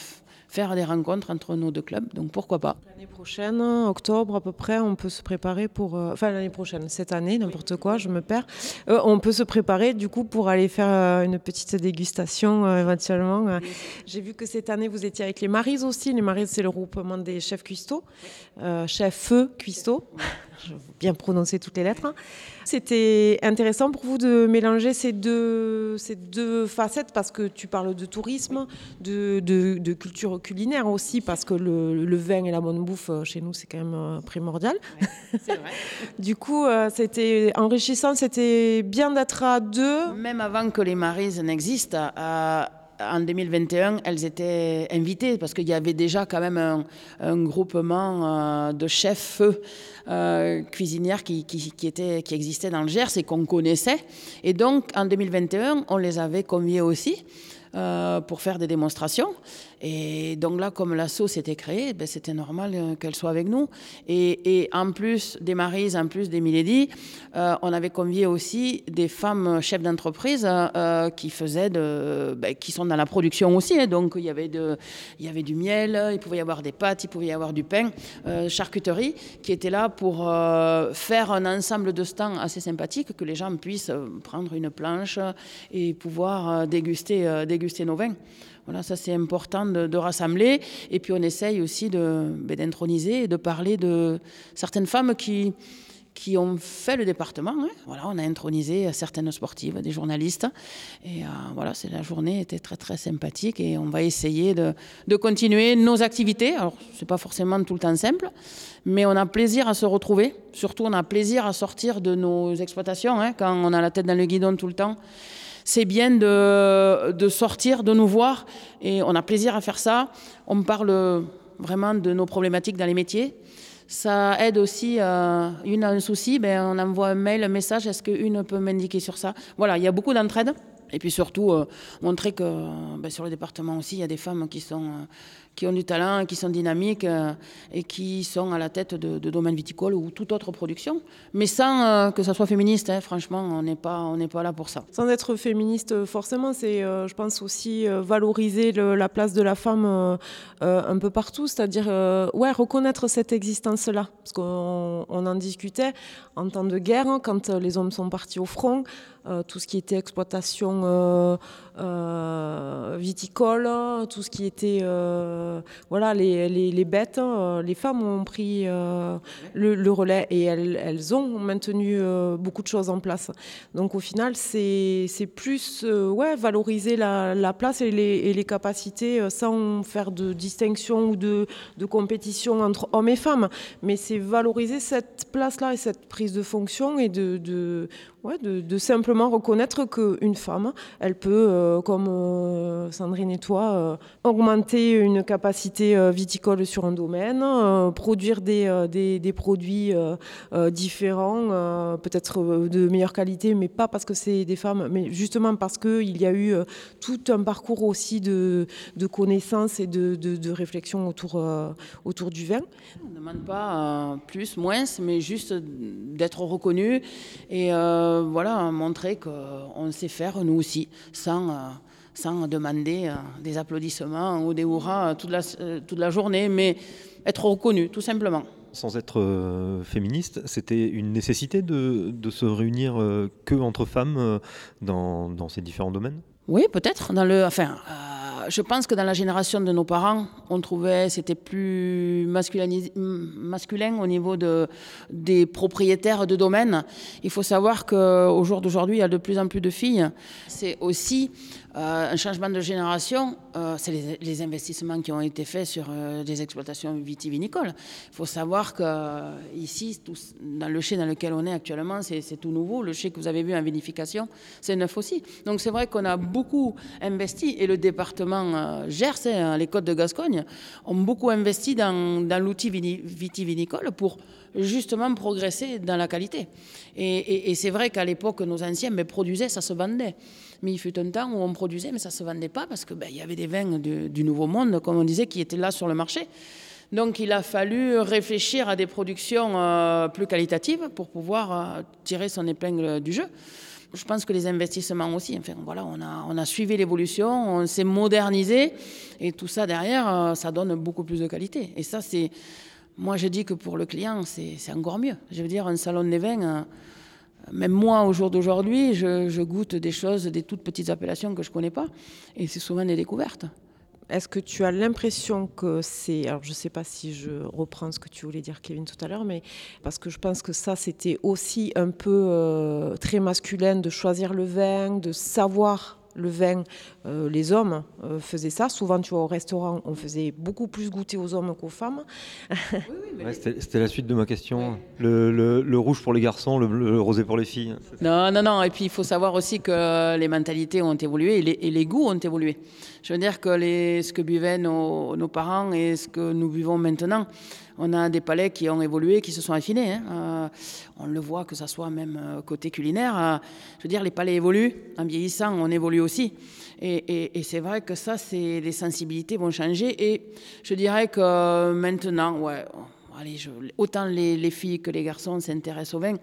faire des rencontres entre nos deux clubs. Donc pourquoi pas L'année prochaine, octobre à peu près, on peut se préparer pour... euh, Enfin, l'année prochaine, cette année, n'importe quoi, je me perds. Euh, on peut se préparer du coup pour aller faire euh, une petite dégustation éventuellement. J'ai vu que cette année, vous étiez avec les Maris aussi. Les Maris, c'est le groupement des chefs cuistots. Euh, chef feu cuistot. Je vais bien prononcer toutes les lettres. hein. C'était intéressant pour vous de mélanger ces deux, ces deux facettes parce que tu parles de tourisme, de, de, de culture culinaire aussi, parce que le, le vin et la bonne bouffe euh, chez nous, c'est quand même euh, primordial. C'est vrai. Du coup, euh, c'était enrichissant, c'était bien d'être à deux. Même avant que les Maris n'existent, euh, en 2021, elles étaient invitées parce qu'il y avait déjà quand même un, un groupement euh, de chefs euh, cuisinières qui, qui, qui, était, qui existait dans le Gers et qu'on connaissait. Et donc, en 2021, on les avait conviés aussi. Euh, pour faire des démonstrations. Et donc là, comme l'assaut s'était créé, ben, c'était normal euh, qu'elle soit avec nous. Et, en plus des Maris, en plus des Milady, euh, on avait convié aussi des femmes chefs d'entreprise qui faisaient ben, qui sont dans la production aussi. Hein. Donc il y avait il y avait du miel, il pouvait y avoir des pâtes, il pouvait y avoir du pain, charcuterie, qui étaient là pour faire un ensemble de stands assez sympathique que les gens puissent prendre une planche et pouvoir euh, déguster, déguster nos. Voilà, ça c'est important de, rassembler. Et puis on essaye aussi d'introniser et de parler de certaines femmes qui, qui ont fait le département. Hein. Voilà, on a intronisé certaines sportives, des journalistes. Et euh, voilà, c'est la journée était très très sympathique et on va essayer de, de continuer nos activités. Alors c'est pas forcément tout le temps simple, mais on a plaisir à se retrouver. Surtout, on a plaisir à sortir de nos exploitations hein, quand on a la tête dans le guidon tout le temps c'est bien de, de, sortir, de nous voir, et on a plaisir à faire ça. On parle vraiment de nos problématiques dans les métiers. Ça aide aussi, euh, une a un souci, ben on envoie un mail, un message, est-ce qu'une peut m'indiquer sur ça? Voilà, il y a beaucoup d'entraide. Et puis surtout, euh, montrer que ben sur le département aussi, il y a des femmes qui sont, euh, qui ont du talent, qui sont dynamiques euh, et qui sont à la tête de, domaines viticoles ou toute autre production. Mais sans euh, que ça soit féministe, hein, franchement, on n'est pas, pas là pour ça. Sans être féministe, euh, forcément, c'est, je pense aussi valoriser la place de la femme un peu partout, c'est-à-dire, ouais, reconnaître cette existence-là, parce qu'on on en discutait en temps de guerre, hein, quand les hommes sont partis au front, euh, tout ce qui était exploitation euh, euh, viticole, tout ce qui était, voilà, les, les, les bêtes, hein, les femmes ont pris le, relais et elles, elles ont maintenu beaucoup de choses en place. Donc au final, c'est plus ouais, valoriser la, la place et les, et les capacités sans faire de distinction ou de, de compétition entre hommes et femmes. Mais c'est valoriser cette place-là et cette prise de fonction et de, de, simplement reconnaître qu'une femme, elle peut, euh, comme euh, Sandrine et toi, euh, augmenter une capacité viticole sur un domaine, produire des, produits différents, peut-être de meilleure qualité, mais pas parce que c'est des femmes, mais justement parce qu'il y a eu tout un parcours aussi de, de connaissances et de, de, réflexion autour, du vin. On ne demande pas plus, moins, mais juste d'être reconnu et euh, voilà, montrer qu'on sait faire nous aussi, sans, euh, sans demander euh, des applaudissements ou des hurrahs toute la, toute la journée, mais être reconnu, tout simplement. Sans être féministe, c'était une nécessité de, de se réunir que entre femmes dans, dans ces différents domaines? Oui, peut-être. Dans le, enfin, je pense que dans la génération de nos parents, on trouvait c'était plus masculin au niveau de, des propriétaires de domaines. Il faut savoir qu'au jour d'aujourd'hui, il y a de plus en plus de filles. C'est aussi un changement de génération. Euh, c'est les, investissements qui ont été faits sur euh, des exploitations vitivinicoles. Il faut savoir que euh, ici, dans le chai dans lequel on est actuellement, c'est tout nouveau. Le chai que vous avez vu en vinification, c'est neuf aussi. Donc c'est vrai qu'on a beaucoup investi et le département euh, Gers, les Côtes de Gascogne, ont beaucoup investi dans, l'outil vini- vitivinicole pour justement progresser dans la qualité. Et, et- c'est vrai qu'à l'époque, nos anciens ben, produisaient, ça se vendait. Mais il fut un temps où on produisait, mais ça ne se vendait pas parce qu'il ben, y avait des vins du, Nouveau Monde, comme on disait, qui étaient là sur le marché. Donc il a fallu réfléchir à des productions euh, plus qualitatives pour pouvoir euh, tirer son épingle du jeu. Je pense que les investissements aussi, enfin voilà, on a, suivi l'évolution, on s'est modernisé et tout ça derrière, euh, ça donne beaucoup plus de qualité. Et ça, c'est, moi je dis que pour le client, c'est encore mieux. Je veux dire, un salon des vins, même moi au jour d'aujourd'hui, je, goûte des choses, des toutes petites appellations que je connais pas et c'est souvent des découvertes. Est-ce que tu as l'impression que c'est... Alors je ne sais pas si je reprends ce que tu voulais dire Kevin tout à l'heure, mais parce que je pense que ça c'était aussi un peu euh, très masculin de choisir le vin, de savoir le vin. Euh, les hommes euh, faisaient ça. Souvent tu vois au restaurant, on faisait beaucoup plus goûter aux hommes qu'aux femmes. Ouais, C'était c'était la suite de ma question. Le, le- le rouge pour les garçons, le, bleu- le rosé pour les filles. Non, non, non. Et puis il faut savoir aussi que les mentalités ont évolué et les, et les goûts ont évolué. Je veux dire que les, ce que buvaient nos, nos parents et ce que nous buvons maintenant, on a des palais qui ont évolué, qui se sont affinés. hein. Euh, on le voit que ça soit même euh, côté culinaire. euh, je veux dire, les palais évoluent. En vieillissant, on évolue aussi. Et, c'est vrai que ça, c'est les sensibilités vont changer. Et je dirais que maintenant, ouais. Allez, autant les, les filles que les garçons s'intéressent au vin.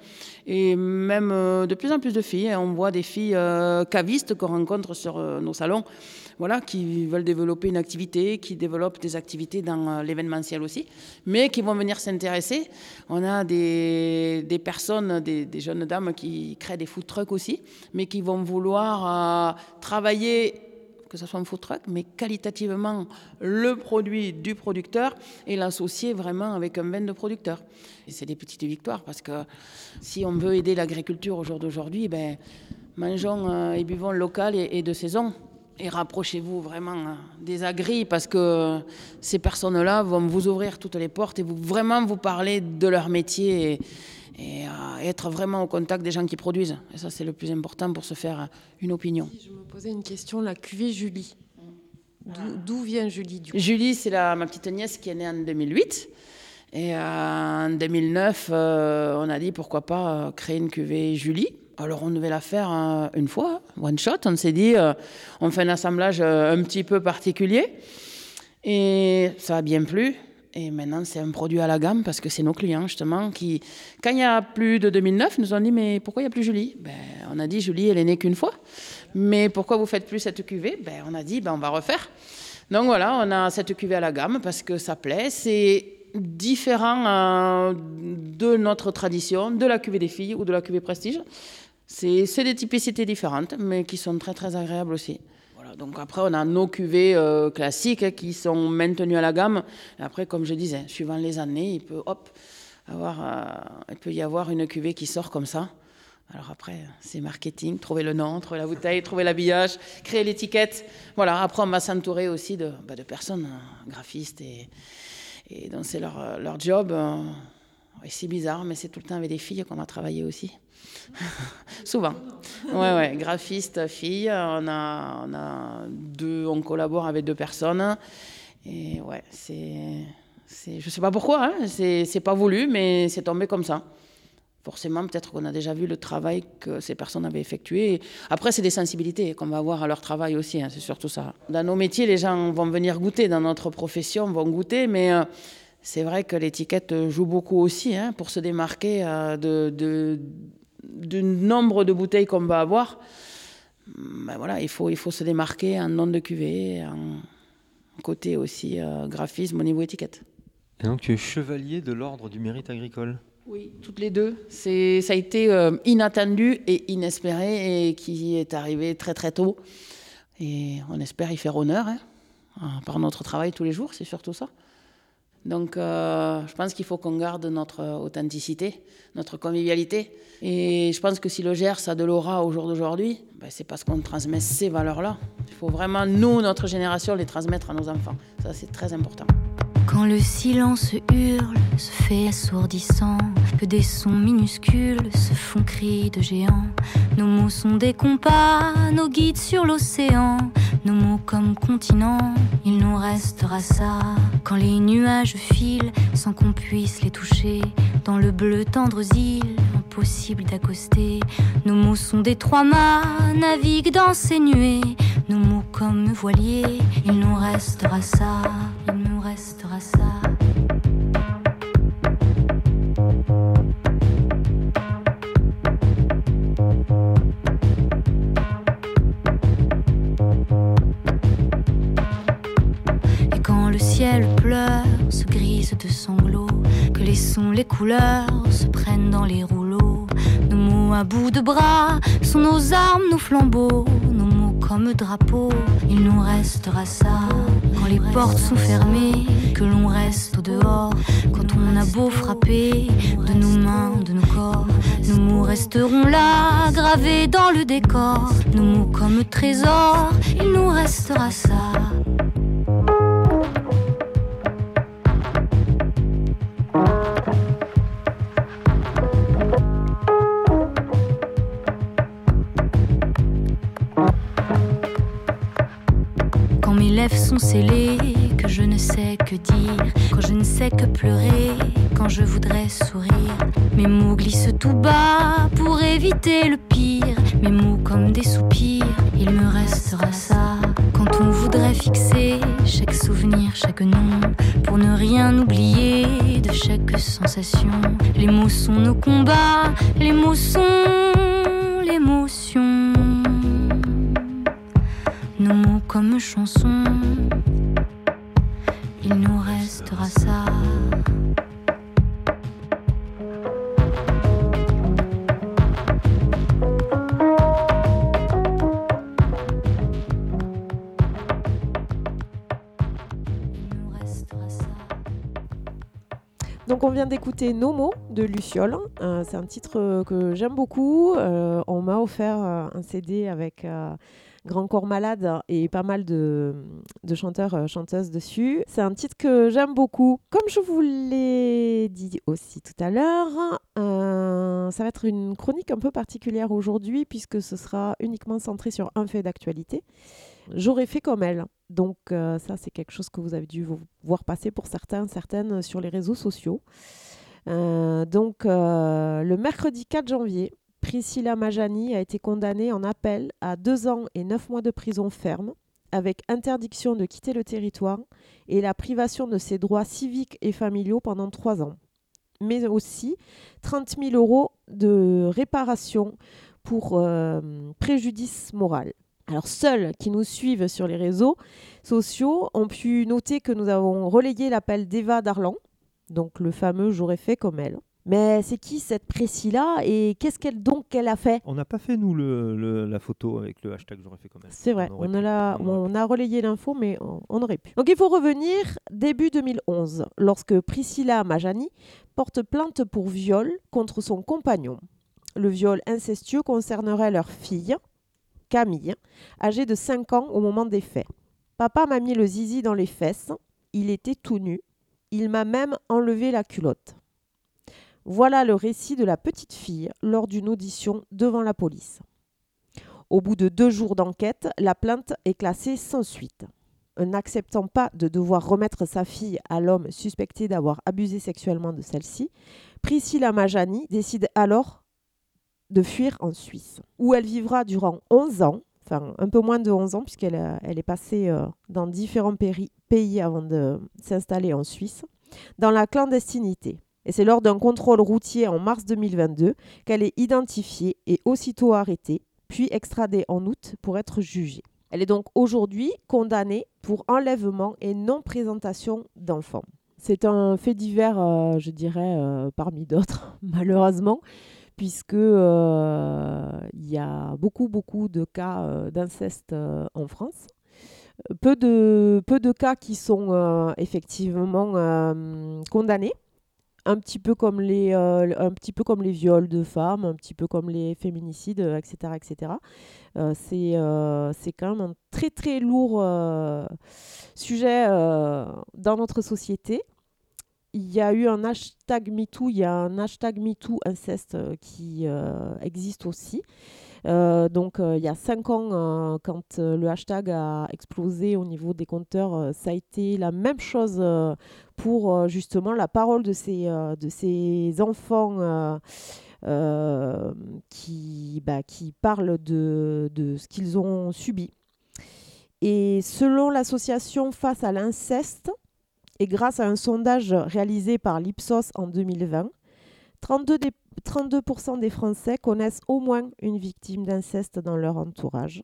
Et même de plus en plus de filles. hein. On voit des filles cavistes qu'on rencontre sur nos salons, voilà, qui veulent développer une activité, qui développent des activités dans euh, l'événementiel aussi, mais qui vont venir s'intéresser. On a des, personnes, des, jeunes dames qui créent des food trucks aussi, mais qui vont vouloir euh, travailler que ce soit un food truck, mais qualitativement le produit du producteur et l'associer vraiment avec un vin de producteur. Et c'est des petites victoires parce que si on veut aider l'agriculture au jour d'aujourd'hui, ben, mangeons euh, et buvons local et de saison. Et rapprochez-vous vraiment euh, des agris parce que ces personnes-là vont vous ouvrir toutes les portes et vous, vraiment vous parler de leur métier et, et, euh, être vraiment au contact des gens qui produisent. Et ça, c'est le plus important pour se faire euh, une opinion. Je me posais une question, la cuvée Julie. D'où- D'où vient Julie du coup? Julie, c'est ma petite nièce qui est née en 2008. Et en 2009, euh, on a dit pourquoi pas créer une cuvée Julie. Alors on devait la faire euh, une fois, one shot. On s'est dit, euh, on fait un assemblage euh, un petit peu particulier. Et ça a bien plu. Et maintenant, c'est un produit à la gamme parce que c'est nos clients, justement, qui, quand il y a plus de 2009, nous ont dit Mais pourquoi il n'y a plus Julie? Ben, On a dit Julie, elle est née qu'une fois. Mais pourquoi vous faites plus cette cuvée? Ben, On a dit ben, On va refaire. Donc voilà, on a cette cuvée à la gamme parce que ça plaît. C'est différent de notre tradition, de la cuvée des filles ou de la cuvée prestige. C'est des typicités différentes, mais qui sont très très agréables aussi. Voilà, donc après, on a nos cuvées euh, classiques hein, qui sont maintenues à la gamme. Après, comme je disais, suivant les années, il peut, hop, avoir, euh, il peut y avoir une cuvée qui sort comme ça. Alors après, c'est marketing, trouver le nom, trouver la bouteille, trouver l'habillage, créer l'étiquette. Voilà, après, on va s'entourer aussi de, bah, personnes, hein, graphistes, et, donc c'est leur, leur job. euh, c'est bizarre, mais c'est tout le temps avec des filles qu'on a travaillé aussi. Souvent. Ouais, ouais, graphiste, fille. On a, on a deux, on collabore avec deux personnes. Et ouais, c'est, c'est, je sais pas pourquoi, hein, c'est pas voulu, mais c'est tombé comme ça. Forcément, peut-être qu'on a déjà vu le travail que ces personnes avaient effectué. Après, c'est des sensibilités qu'on va avoir à leur travail aussi, hein, c'est surtout ça. Dans nos métiers, les gens vont venir goûter, dans notre profession, vont goûter, mais euh, c'est vrai que l'étiquette joue beaucoup aussi hein, pour se démarquer euh, de, de- du nombre de bouteilles qu'on va avoir. Ben voilà, il faut, il faut se démarquer en nom de cuvée, en côté aussi euh, graphisme au niveau étiquette. Et donc tu es chevalier de l'ordre du mérite agricole? Oui, toutes les deux. C'est, ça a été euh, inattendu et inespéré et qui est arrivé très très tôt. Et on espère y faire honneur hein, par notre travail tous les jours, c'est surtout ça. Donc euh, je pense qu'il faut qu'on garde notre authenticité, notre convivialité. Et je pense que si le Gers a de l'aura au jour d'aujourd'hui, ben, c'est parce qu'on transmet ces valeurs-là. Il faut vraiment, nous, notre génération, les transmettre à nos enfants. Ça, c'est très important. Quand le silence hurle, se fait assourdissant, que des sons minuscules se font cris de géants. Nos mots sont des compas, nos guides sur l'océan, nos mots comme continents, il nous restera ça. Quand les nuages filent sans qu'on puisse les toucher, dans le bleu tendres îles, impossible d'accoster. Nos mots sont des trois mâts, naviguent dans ces nuées, nos mots comme voiliers, il nous restera ça, restera ça. Et quand le ciel pleure, se grise de sanglots, que les sons, les couleurs se prennent dans les rouleaux. Nos mots à bout de bras sont nos armes, nos flambeaux, nos mots comme drapeaux. Il nous restera ça quand les portes sont fermées, que l'on reste au dehors. Quand on a beau frapper de nos mains, de nos corps, nos mots resteront là, gravés dans le décor. Nos mots comme trésors, il nous restera ça. Sont scellées, que je ne sais que dire, quand je ne sais que pleurer, quand je voudrais sourire. Mes mots glissent tout bas pour éviter le pire, mes mots comme des soupirs, il me restera ça. Quand on voudrait fixer chaque souvenir, chaque nom, pour ne rien oublier de chaque sensation. Les mots sont nos combats, les mots sont l'émotion nos mots comme chansons. D'écouter Nos mots de Luciole. Euh, c'est un titre euh, que j'aime beaucoup. Euh, on m'a offert un CD avec Grand Corps Malade et pas mal de, chanteurs, chanteuses dessus. C'est un titre que j'aime beaucoup. Comme je vous l'ai dit aussi tout à l'heure, ça va être une chronique un peu particulière aujourd'hui puisque ce sera uniquement centré sur un fait d'actualité. J'aurais fait comme elle. Donc euh, ça, c'est quelque chose que vous avez dû vo- voir passer pour certains, certaines sur les réseaux sociaux. Euh, donc euh, le mercredi 4 janvier, Priscilla Majani a été condamnée en appel à deux ans et neuf mois de prison ferme avec interdiction de quitter le territoire et la privation de ses droits civiques et familiaux pendant trois ans. Mais aussi 30 000 euros de réparation pour euh, préjudice moral. Alors seuls qui nous suivent sur les réseaux sociaux ont pu noter que nous avons relayé l'appel d'Eva Darlan, donc le fameux J'aurais fait comme elle. Mais c'est qui cette Priscilla et qu'est-ce qu'elle donc qu'elle a fait? On n'a pas fait, nous, le, le- la photo avec le hashtag J'aurais fait comme elle. C'est vrai, on, a, la- On on a relayé l'info, mais on, on aurait pu. Donc il faut revenir début 2011, lorsque Priscilla Majani porte plainte pour viol contre son compagnon. Le viol incestueux concernerait leur fille, Camille, âgée de 5 ans au moment des faits. Papa m'a mis le zizi dans les fesses, il était tout nu, il m'a même enlevé la culotte. Voilà le récit de la petite fille lors d'une audition devant la police. Au bout de deux jours d'enquête, la plainte est classée sans suite. N'acceptant pas de devoir remettre sa fille à l'homme suspecté d'avoir abusé sexuellement de celle-ci, Priscilla Majani décide alors de fuir en Suisse, où elle vivra durant 11 ans, enfin un peu moins de 11 ans, puisqu'elle a- elle est passée euh, dans différents pays avant de s'installer en Suisse, dans la clandestinité. Et c'est lors d'un contrôle routier en mars 2022 qu'elle est identifiée et aussitôt arrêtée, puis extradée en août pour être jugée. Elle est donc aujourd'hui condamnée pour enlèvement et non-présentation d'enfants. C'est un fait divers, euh, je dirais, euh, parmi d'autres, malheureusement, puisque euh, il y a beaucoup, beaucoup de cas euh, d'inceste euh, en France. Peu de, peu de cas qui sont effectivement condamnés un petit peu comme les un petit peu comme les viols de femmes, un petit peu comme les féminicides, etc., etc. C'est c'est quand même un très très lourd sujet dans notre société. Il y a eu un hashtag MeToo, il y a un hashtag MeToo inceste euh, qui euh, existe aussi. Euh, donc il y a cinq ans, quand le hashtag a explosé au niveau des compteurs, ça a été la même chose pour justement la parole de ces, enfants qui, bah, qui parlent de ce qu'ils ont subi. Et selon l'association Face à l'inceste, et grâce à un sondage réalisé par l'Ipsos en 2020, 32, des, 32% des Français connaissent au moins une victime d'inceste dans leur entourage.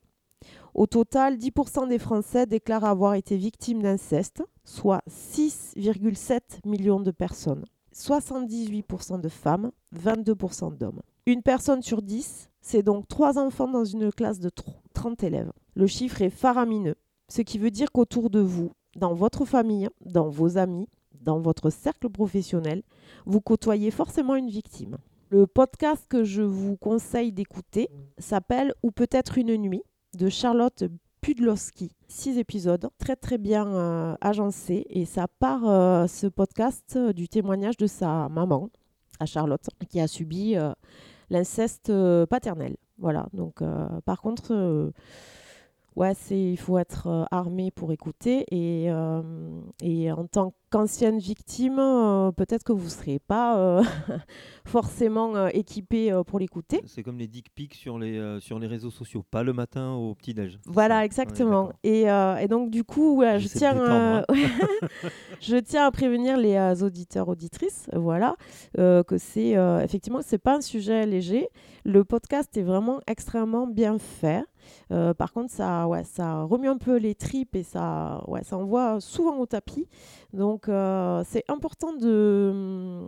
Au total, 10% des Français déclarent avoir été victimes d'inceste, soit 6,7 millions de personnes. 78% de femmes, 22% d'hommes. Une personne sur 10, c'est donc 3 enfants dans une classe de 30 élèves. Le chiffre est faramineux, ce qui veut dire qu'autour de vous, dans votre famille, dans vos amis, dans votre cercle professionnel, vous côtoyez forcément une victime. Le podcast que je vous conseille d'écouter s'appelle Ou peut-être une nuit de Charlotte Pudlowski. Six épisodes, très très bien euh, agencés. Et ça part, euh, ce podcast, euh, du témoignage de sa maman, à Charlotte, qui a subi l'inceste paternel. Voilà, donc par contre, ouais, il faut être euh, armé pour écouter. Et, euh, et en tant qu'ancienne victime, euh, peut-être que vous ne serez pas forcément équipé pour l'écouter. C'est comme les dick pics sur les, sur les réseaux sociaux, pas le matin au petit-déj. Voilà, exactement. Et, et donc, du coup, ouais, je, tiens, détendre, je tiens à prévenir les auditeurs, auditrices, voilà, que c'est effectivement, c'est pas un sujet léger. Le podcast est vraiment extrêmement bien fait. Euh, par contre, ça, remue un peu les tripes et ça, envoie souvent au tapis. Donc, euh, c'est important de,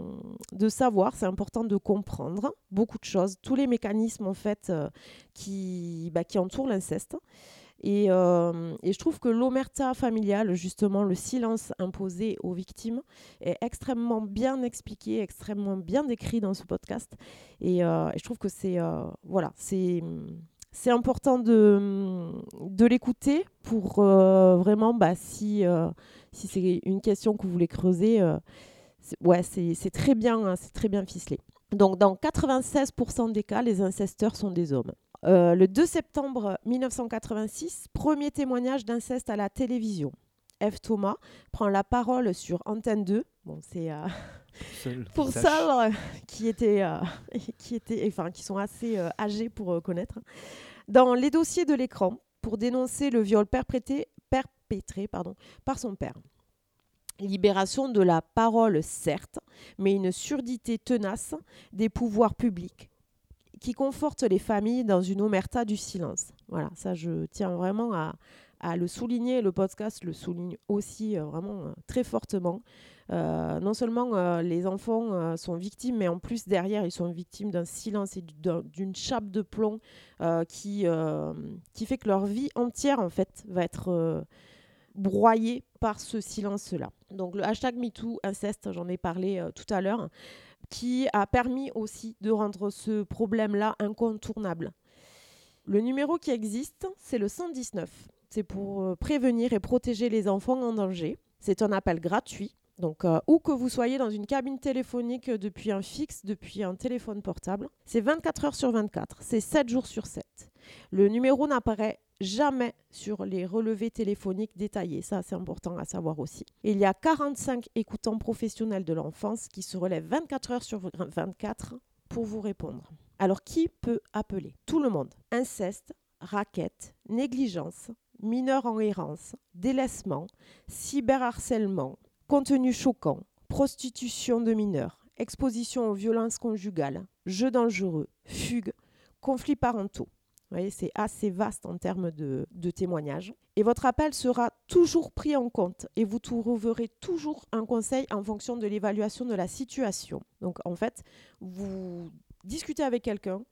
de savoir, c'est important de comprendre beaucoup de choses, tous les mécanismes en fait euh, qui, bah, qui entourent l'inceste. Et, je trouve que l'omerta familiale, justement, le silence imposé aux victimes, est extrêmement bien expliqué, extrêmement bien décrit dans ce podcast. Et, je trouve que c'est voilà, c'est c'est important de, l'écouter pour euh, vraiment, bah, si, euh, si c'est une question que vous voulez creuser, euh, ouais, c'est très bien, hein, c'est très bien ficelé. Donc, dans 96% des cas, les incesteurs sont des hommes. Le 2 septembre 1986, premier témoignage d'inceste à la télévision. F. Thomas prend la parole sur Antenne 2. Bon, c'est Seul, pour sache. ça qui étaient, euh, qui étaient, enfin, qui sont assez euh, âgés pour euh, connaître. Dans les dossiers de l'écran, pour dénoncer le viol perpétré, perpétré pardon, par son père. Libération de la parole, certes, mais une surdité tenace des pouvoirs publics qui conforte les familles dans une omerta du silence. Voilà, ça je tiens vraiment à, à le souligner. Le podcast le souligne aussi euh, vraiment euh, très fortement. Euh, non seulement les enfants sont victimes, mais en plus derrière, ils sont victimes d'un silence et du- d'un- d'une chape de plomb qui, qui fait que leur vie entière, en fait, va être broyée par ce silence-là. Donc le hashtag MeToo inceste, j'en ai parlé tout à l'heure, qui a permis aussi de rendre ce problème-là incontournable. Le numéro qui existe, c'est le 119. C'est pour euh, prévenir et protéger les enfants en danger. C'est un appel gratuit. Donc, euh, où que vous soyez dans une cabine téléphonique euh, depuis un fixe, depuis un téléphone portable, c'est 24 heures sur 24, c'est 7 jours sur 7. Le numéro n'apparaît jamais sur les relevés téléphoniques détaillés. Ça, c'est important à savoir aussi. Il y a 45 écoutants professionnels de l'enfance qui se relèvent 24 heures sur 24 pour vous répondre. Alors, qui peut appeler? Tout le monde. Inceste, raquette, négligence, mineurs en errance, délaissement, cyberharcèlement, contenu choquant, prostitution de mineurs, exposition aux violences conjugales, jeux dangereux, fugue, conflits parentaux. Vous voyez, c'est assez vaste en termes de, de témoignages. Et votre appel sera toujours pris en compte et vous trouverez toujours un conseil en fonction de l'évaluation de la situation. Donc en fait, vous discutez avec quelqu'un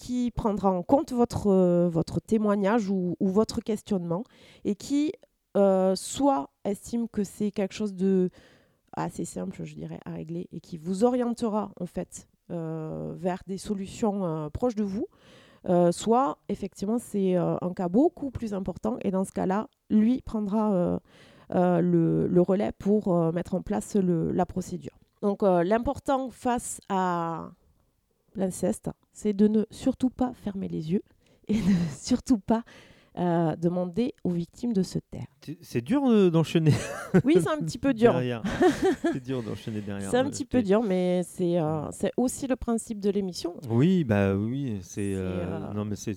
qui prendra en compte votre, euh, votre témoignage ou, votre questionnement et qui euh, soit estime que c'est quelque chose de assez simple, je dirais, à régler et qui vous orientera en fait euh, vers des solutions proches de vous, soit effectivement c'est un cas beaucoup plus important et dans ce cas-là, lui prendra le, relais pour mettre en place la procédure. Donc l'important face à l'inceste, c'est de ne surtout pas fermer les yeux et de surtout pas euh, demander aux victimes de se taire. C'est- dur euh, d'enchaîner. Oui, c'est un petit peu dur. c'est dur d'enchaîner derrière. C'est un petit peu dur, mais c'est euh, c'est aussi le principe de l'émission. Oui, bah oui, c'est euh, non mais c'est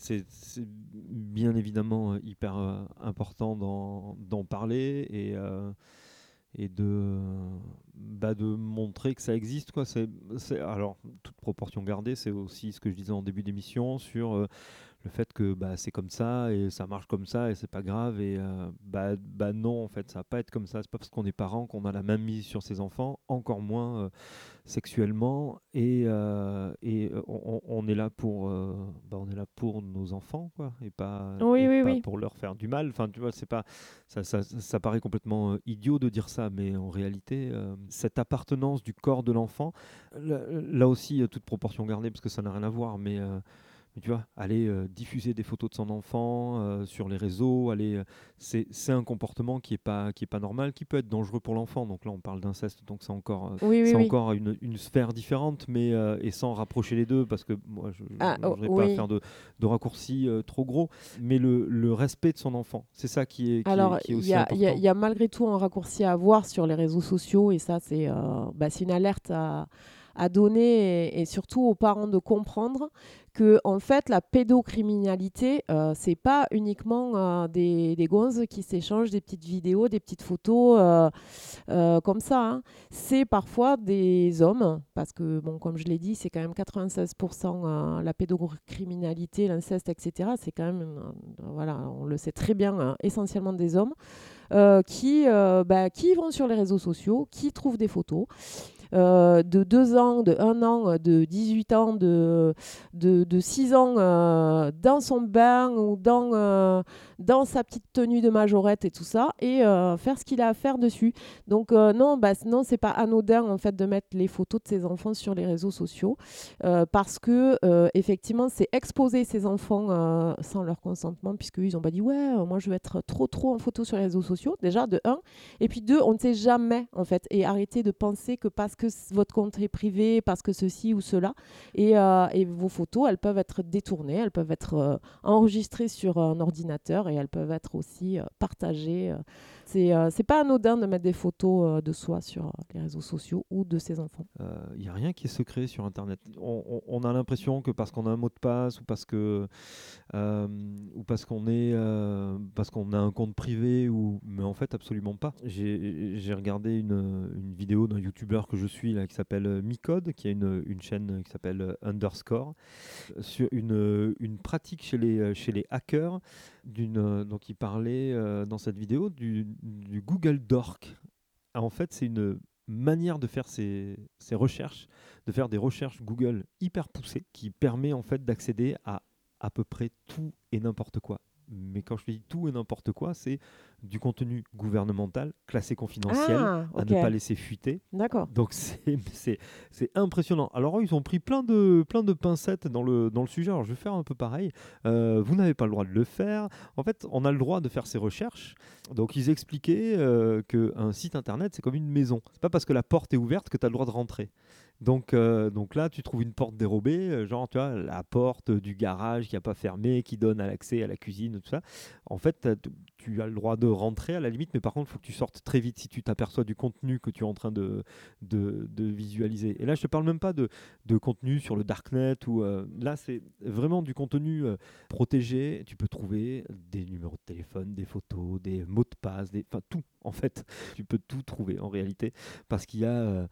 bien évidemment hyper important d'en parler et et de bah, de montrer que ça existe quoi. C'est alors toute proportion gardée, c'est aussi ce que je disais en début d'émission sur euh, le fait que bah, c'est comme ça et ça marche comme ça et c'est pas grave et euh, bah, bah non en fait ça va pas être comme ça c'est pas parce qu'on est parent qu'on a la même mise sur ses enfants encore moins euh, sexuellement et, euh, et on, on est là pour bah, on est là pour nos enfants quoi et pas, Oui, et oui, pas oui. pour leur faire du mal enfin tu vois c'est pas ça, ça, ça paraît complètement idiot de dire ça mais en réalité cette appartenance du corps de l'enfant là, là aussi toute proportion gardée parce que ça n'a rien à voir mais mais tu vois, aller euh, diffuser des photos de son enfant euh, sur les réseaux, aller, euh, c'est c'est un comportement qui est pas qui est pas normal, qui peut être dangereux pour l'enfant. Donc là, on parle d'inceste, donc c'est encore Oui, oui, c'est oui. encore une, une sphère différente, mais et sans rapprocher les deux, parce que moi, je ne Ah, oh, voudrais oui. pas faire de, de raccourcis trop gros, mais le, le respect de son enfant, c'est ça qui est, qui est- Alors, il aussi y, a- important. il y a- il y a malgré tout un raccourci à avoir sur les réseaux sociaux, et ça, c'est bah, c'est une alerte à, à donner, et, surtout aux parents de comprendre que, en fait, la pédocriminalité, euh, c'est pas uniquement euh, des, des gonzes qui s'échangent des petites vidéos, des petites photos euh, euh, comme ça. hein. C'est parfois des hommes, parce que, bon, comme je l'ai dit, c'est quand même 96% euh, la pédocriminalité, l'inceste, etc. C'est quand même, voilà, on le sait très bien, euh, essentiellement des hommes qui, bah, qui vont sur les réseaux sociaux, qui trouvent des photos. Euh, de 2 ans, de 1 an, de 18 ans, de, de, de 6 ans euh, dans son bain ou dans, euh, dans sa petite tenue de majorette et tout ça, et faire ce qu'il a à faire dessus. Donc non, bah, non, c'est pas anodin en fait de mettre les photos de ses enfants sur les réseaux sociaux, parce que effectivement, c'est exposer ses enfants sans leur consentement, puisque ils ont pas dit ouais, moi je vais être trop trop en photo sur les réseaux sociaux. Déjà de un, et puis deux, on ne sait jamais en fait, et arrêtez de penser que parce que votre compte est privé, parce que ceci ou cela, et, euh, vos photos, elles peuvent être détournées, elles peuvent être euh, enregistrées sur un ordinateur et elles peuvent être aussi euh, partagées C'est euh, c'est pas anodin de mettre des photos euh, de soi sur euh, les réseaux sociaux ou de ses enfants. Il n'y a rien qui est secret sur Internet. On, a l'impression que parce qu'on a un mot de passe ou parce que ou parce qu'on est parce qu'on a un compte privé ou mais en fait absolument pas. J'ai regardé une, une vidéo d'un youtubeur que je suis là qui s'appelle Micode qui a une, une chaîne qui s'appelle Underscore sur une, une pratique chez les chez les hackers d'une euh, donc il parlait euh, dans cette vidéo du, Google Dork. En fait, c'est une manière de faire ses, ses recherches, de faire des recherches Google hyper poussées, qui permet en fait d'accéder à à peu près tout et n'importe quoi. Mais quand je dis tout et n'importe quoi, c'est du contenu gouvernemental classé confidentiel Ah, à ne pas laisser fuiter. D'accord. Donc c'est- impressionnant. Alors ils ont pris plein de, plein de pincettes dans le, dans le sujet. Alors je vais faire un peu pareil. Euh, vous n'avez pas le droit de le faire. En fait, on a le droit de faire ses recherches. Donc ils expliquaient euh, qu'un site internet, c'est comme une maison. C'est pas parce que la porte est ouverte que tu as le droit de rentrer. Donc, euh, donc là, tu trouves une porte dérobée, euh, genre tu vois, la porte du garage qui n'a pas fermé, qui donne à l'accès à la cuisine, tout ça. En fait, tu as le droit de rentrer à la limite, mais par contre, il faut que tu sortes très vite si tu t'aperçois du contenu que tu es en train de, de, visualiser. Et là, je te parle même pas de, de contenu sur le darknet ou euh, là, c'est vraiment du contenu euh, protégé. Tu peux trouver des numéros de téléphone, des photos, des mots de passe, des, enfin tout en fait. Tu peux tout trouver en réalité parce qu'il y a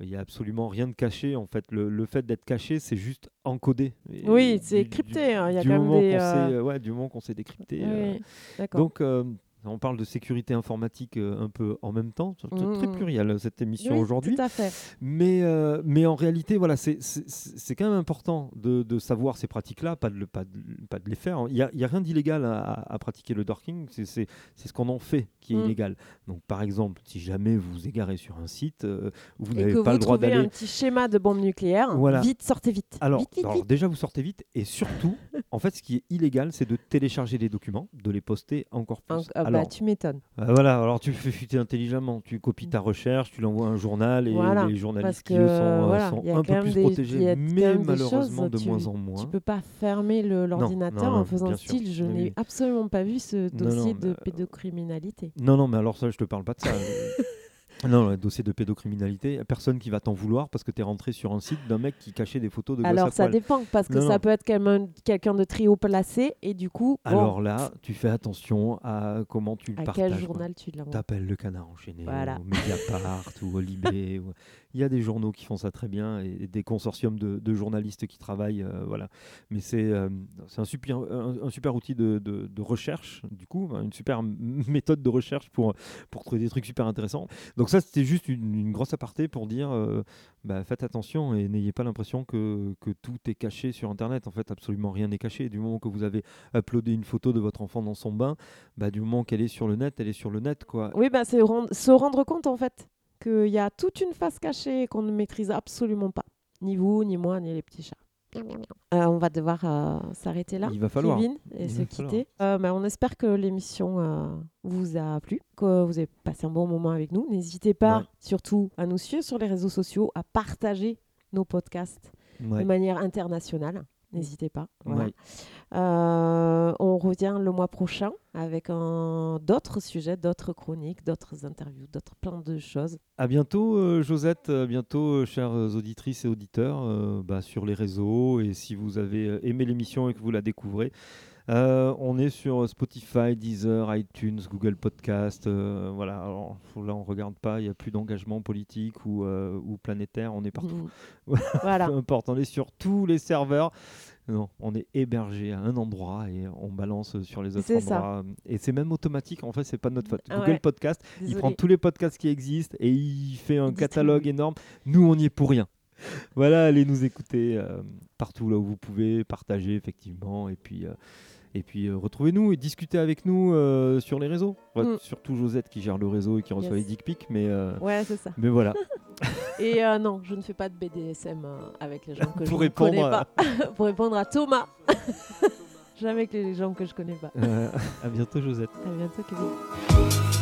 il y a absolument rien de caché en fait. Le, le fait d'être caché, c'est juste encodé. Et Oui, c'est du- crypté, hein, y a du quand même moment des, euh, sait, euh, ouais, du moment qu'on sait décrypter. euh, Oui, d'accord. donc, euh, on parle de sécurité informatique euh, un peu en même temps. C'est très Mhm. pluriel euh, cette émission Oui, aujourd'hui. Tout à fait. Mais, euh, mais en réalité, voilà, c'est- quand même important de, de savoir ces pratiques-là, pas de, le- pas, de, pas de les faire. Il n'y a, rien d'illégal à, à- à pratiquer le dorking, c'est ce qu'on en fait qui est Mm. illégal. Donc, par exemple, si jamais vous vous égarez sur un site, euh, vous n'avez pas vous le droit d'aller. un petit schéma de bombe nucléaire, Voilà. vite, sortez vite. Alors, vite, vite, alors vite. déjà, vous sortez vite et surtout, en fait, ce qui est illégal, c'est de télécharger les documents, de les poster encore plus. Ah bah, alors, tu m'étonnes. euh, voilà, alors tu fais fuiter intelligemment, tu copies ta recherche, tu l'envoies à un journal et Voilà, les journalistes que qui eux sont, euh, voilà, sont un peu plus des- protégés, mais malheureusement choses, de tu- moins en moins. Tu peux pas fermer l'ordinateur en faisant style. Je Oui, n'ai absolument pas vu ce dossier non, de euh, pédocriminalité. Non, non, mais alors ça, je te parle pas de ça. non, le dossier de pédocriminalité, personne qui va t'en vouloir parce que tu es rentré sur un site d'un mec qui cachait des photos de Alors à ça poil. dépend parce que Non, ça non. peut être quelqu'un quelqu'un de très haut placé et du coup, bon, Alors là, tu fais attention à comment tu le à partages. quel quoi. journal tu l'envoies T'appelles le canard enchaîné, Voilà. au Mediapart ou au Libé. ou- Il y a des journaux qui font ça très bien et des consortiums de, journalistes qui travaillent. euh, voilà. Mais c'est euh, un, super, outil de, recherche, du coup, une super méthode de recherche pour, trouver des trucs super intéressants. Donc ça, c'était juste une, grosse aparté pour dire, euh, bah, faites attention et n'ayez pas l'impression que, tout est caché sur Internet. En fait, absolument rien n'est caché. Du moment que vous avez uploadé une photo de votre enfant dans son bain, bah, du moment qu'elle est sur le net, elle est sur le net. Quoi. Oui, bah, c'est se rendre compte en fait qu'il y a toute une face cachée qu'on ne maîtrise absolument pas. Ni vous, ni moi, ni les petits chats. Euh, on va devoir euh, s'arrêter là, Il va falloir. Kevin, et Il se quitter. Euh, bah, on espère que l'émission euh, vous a plu, que vous avez passé un bon moment avec nous. N'hésitez pas, Ouais. surtout, à nous suivre sur les réseaux sociaux, à partager nos podcasts Ouais. de manière internationale. N'hésitez pas. Voilà. Euh, on revient le mois prochain avec un- d'autres sujets, d'autres chroniques, d'autres interviews, d'autres plein de choses. À bientôt, euh, Josette. À bientôt, euh, chères auditrices et auditeurs, euh, bah, sur les réseaux. Et si vous avez aimé l'émission et que vous la découvrez, euh, on est sur Spotify, Deezer, iTunes, Google Podcast. euh, voilà. Alors, là, on regarde pas. Il n'y a plus d'engagement politique ou, euh, ou planétaire. On est partout. Voilà. Peu importe. On est sur tous les serveurs. Non, on est hébergé à un endroit et on balance sur les autres C'est ça. endroits. Et c'est même automatique. En fait, c'est pas de notre faute. Ah Google ouais. Podcast, il prend tous les podcasts qui existent et il fait un catalogue énorme. Nous, on n'y est pour rien. Voilà, allez nous écouter euh, partout là où vous pouvez, partager effectivement, et puis, euh, et puis euh, retrouvez-nous et discutez avec nous euh, sur les réseaux. Ouais, Mm. Surtout Josette qui gère le réseau et qui reçoit Yes. les dick pics, mais, euh, Ouais, c'est ça. mais voilà. Et euh, non, je ne fais pas de BDSM avec les gens que je ne connais pas. Pour répondre à Thomas. Jamais avec les gens que je connais pas. À bientôt Josette. À bientôt, Kevin.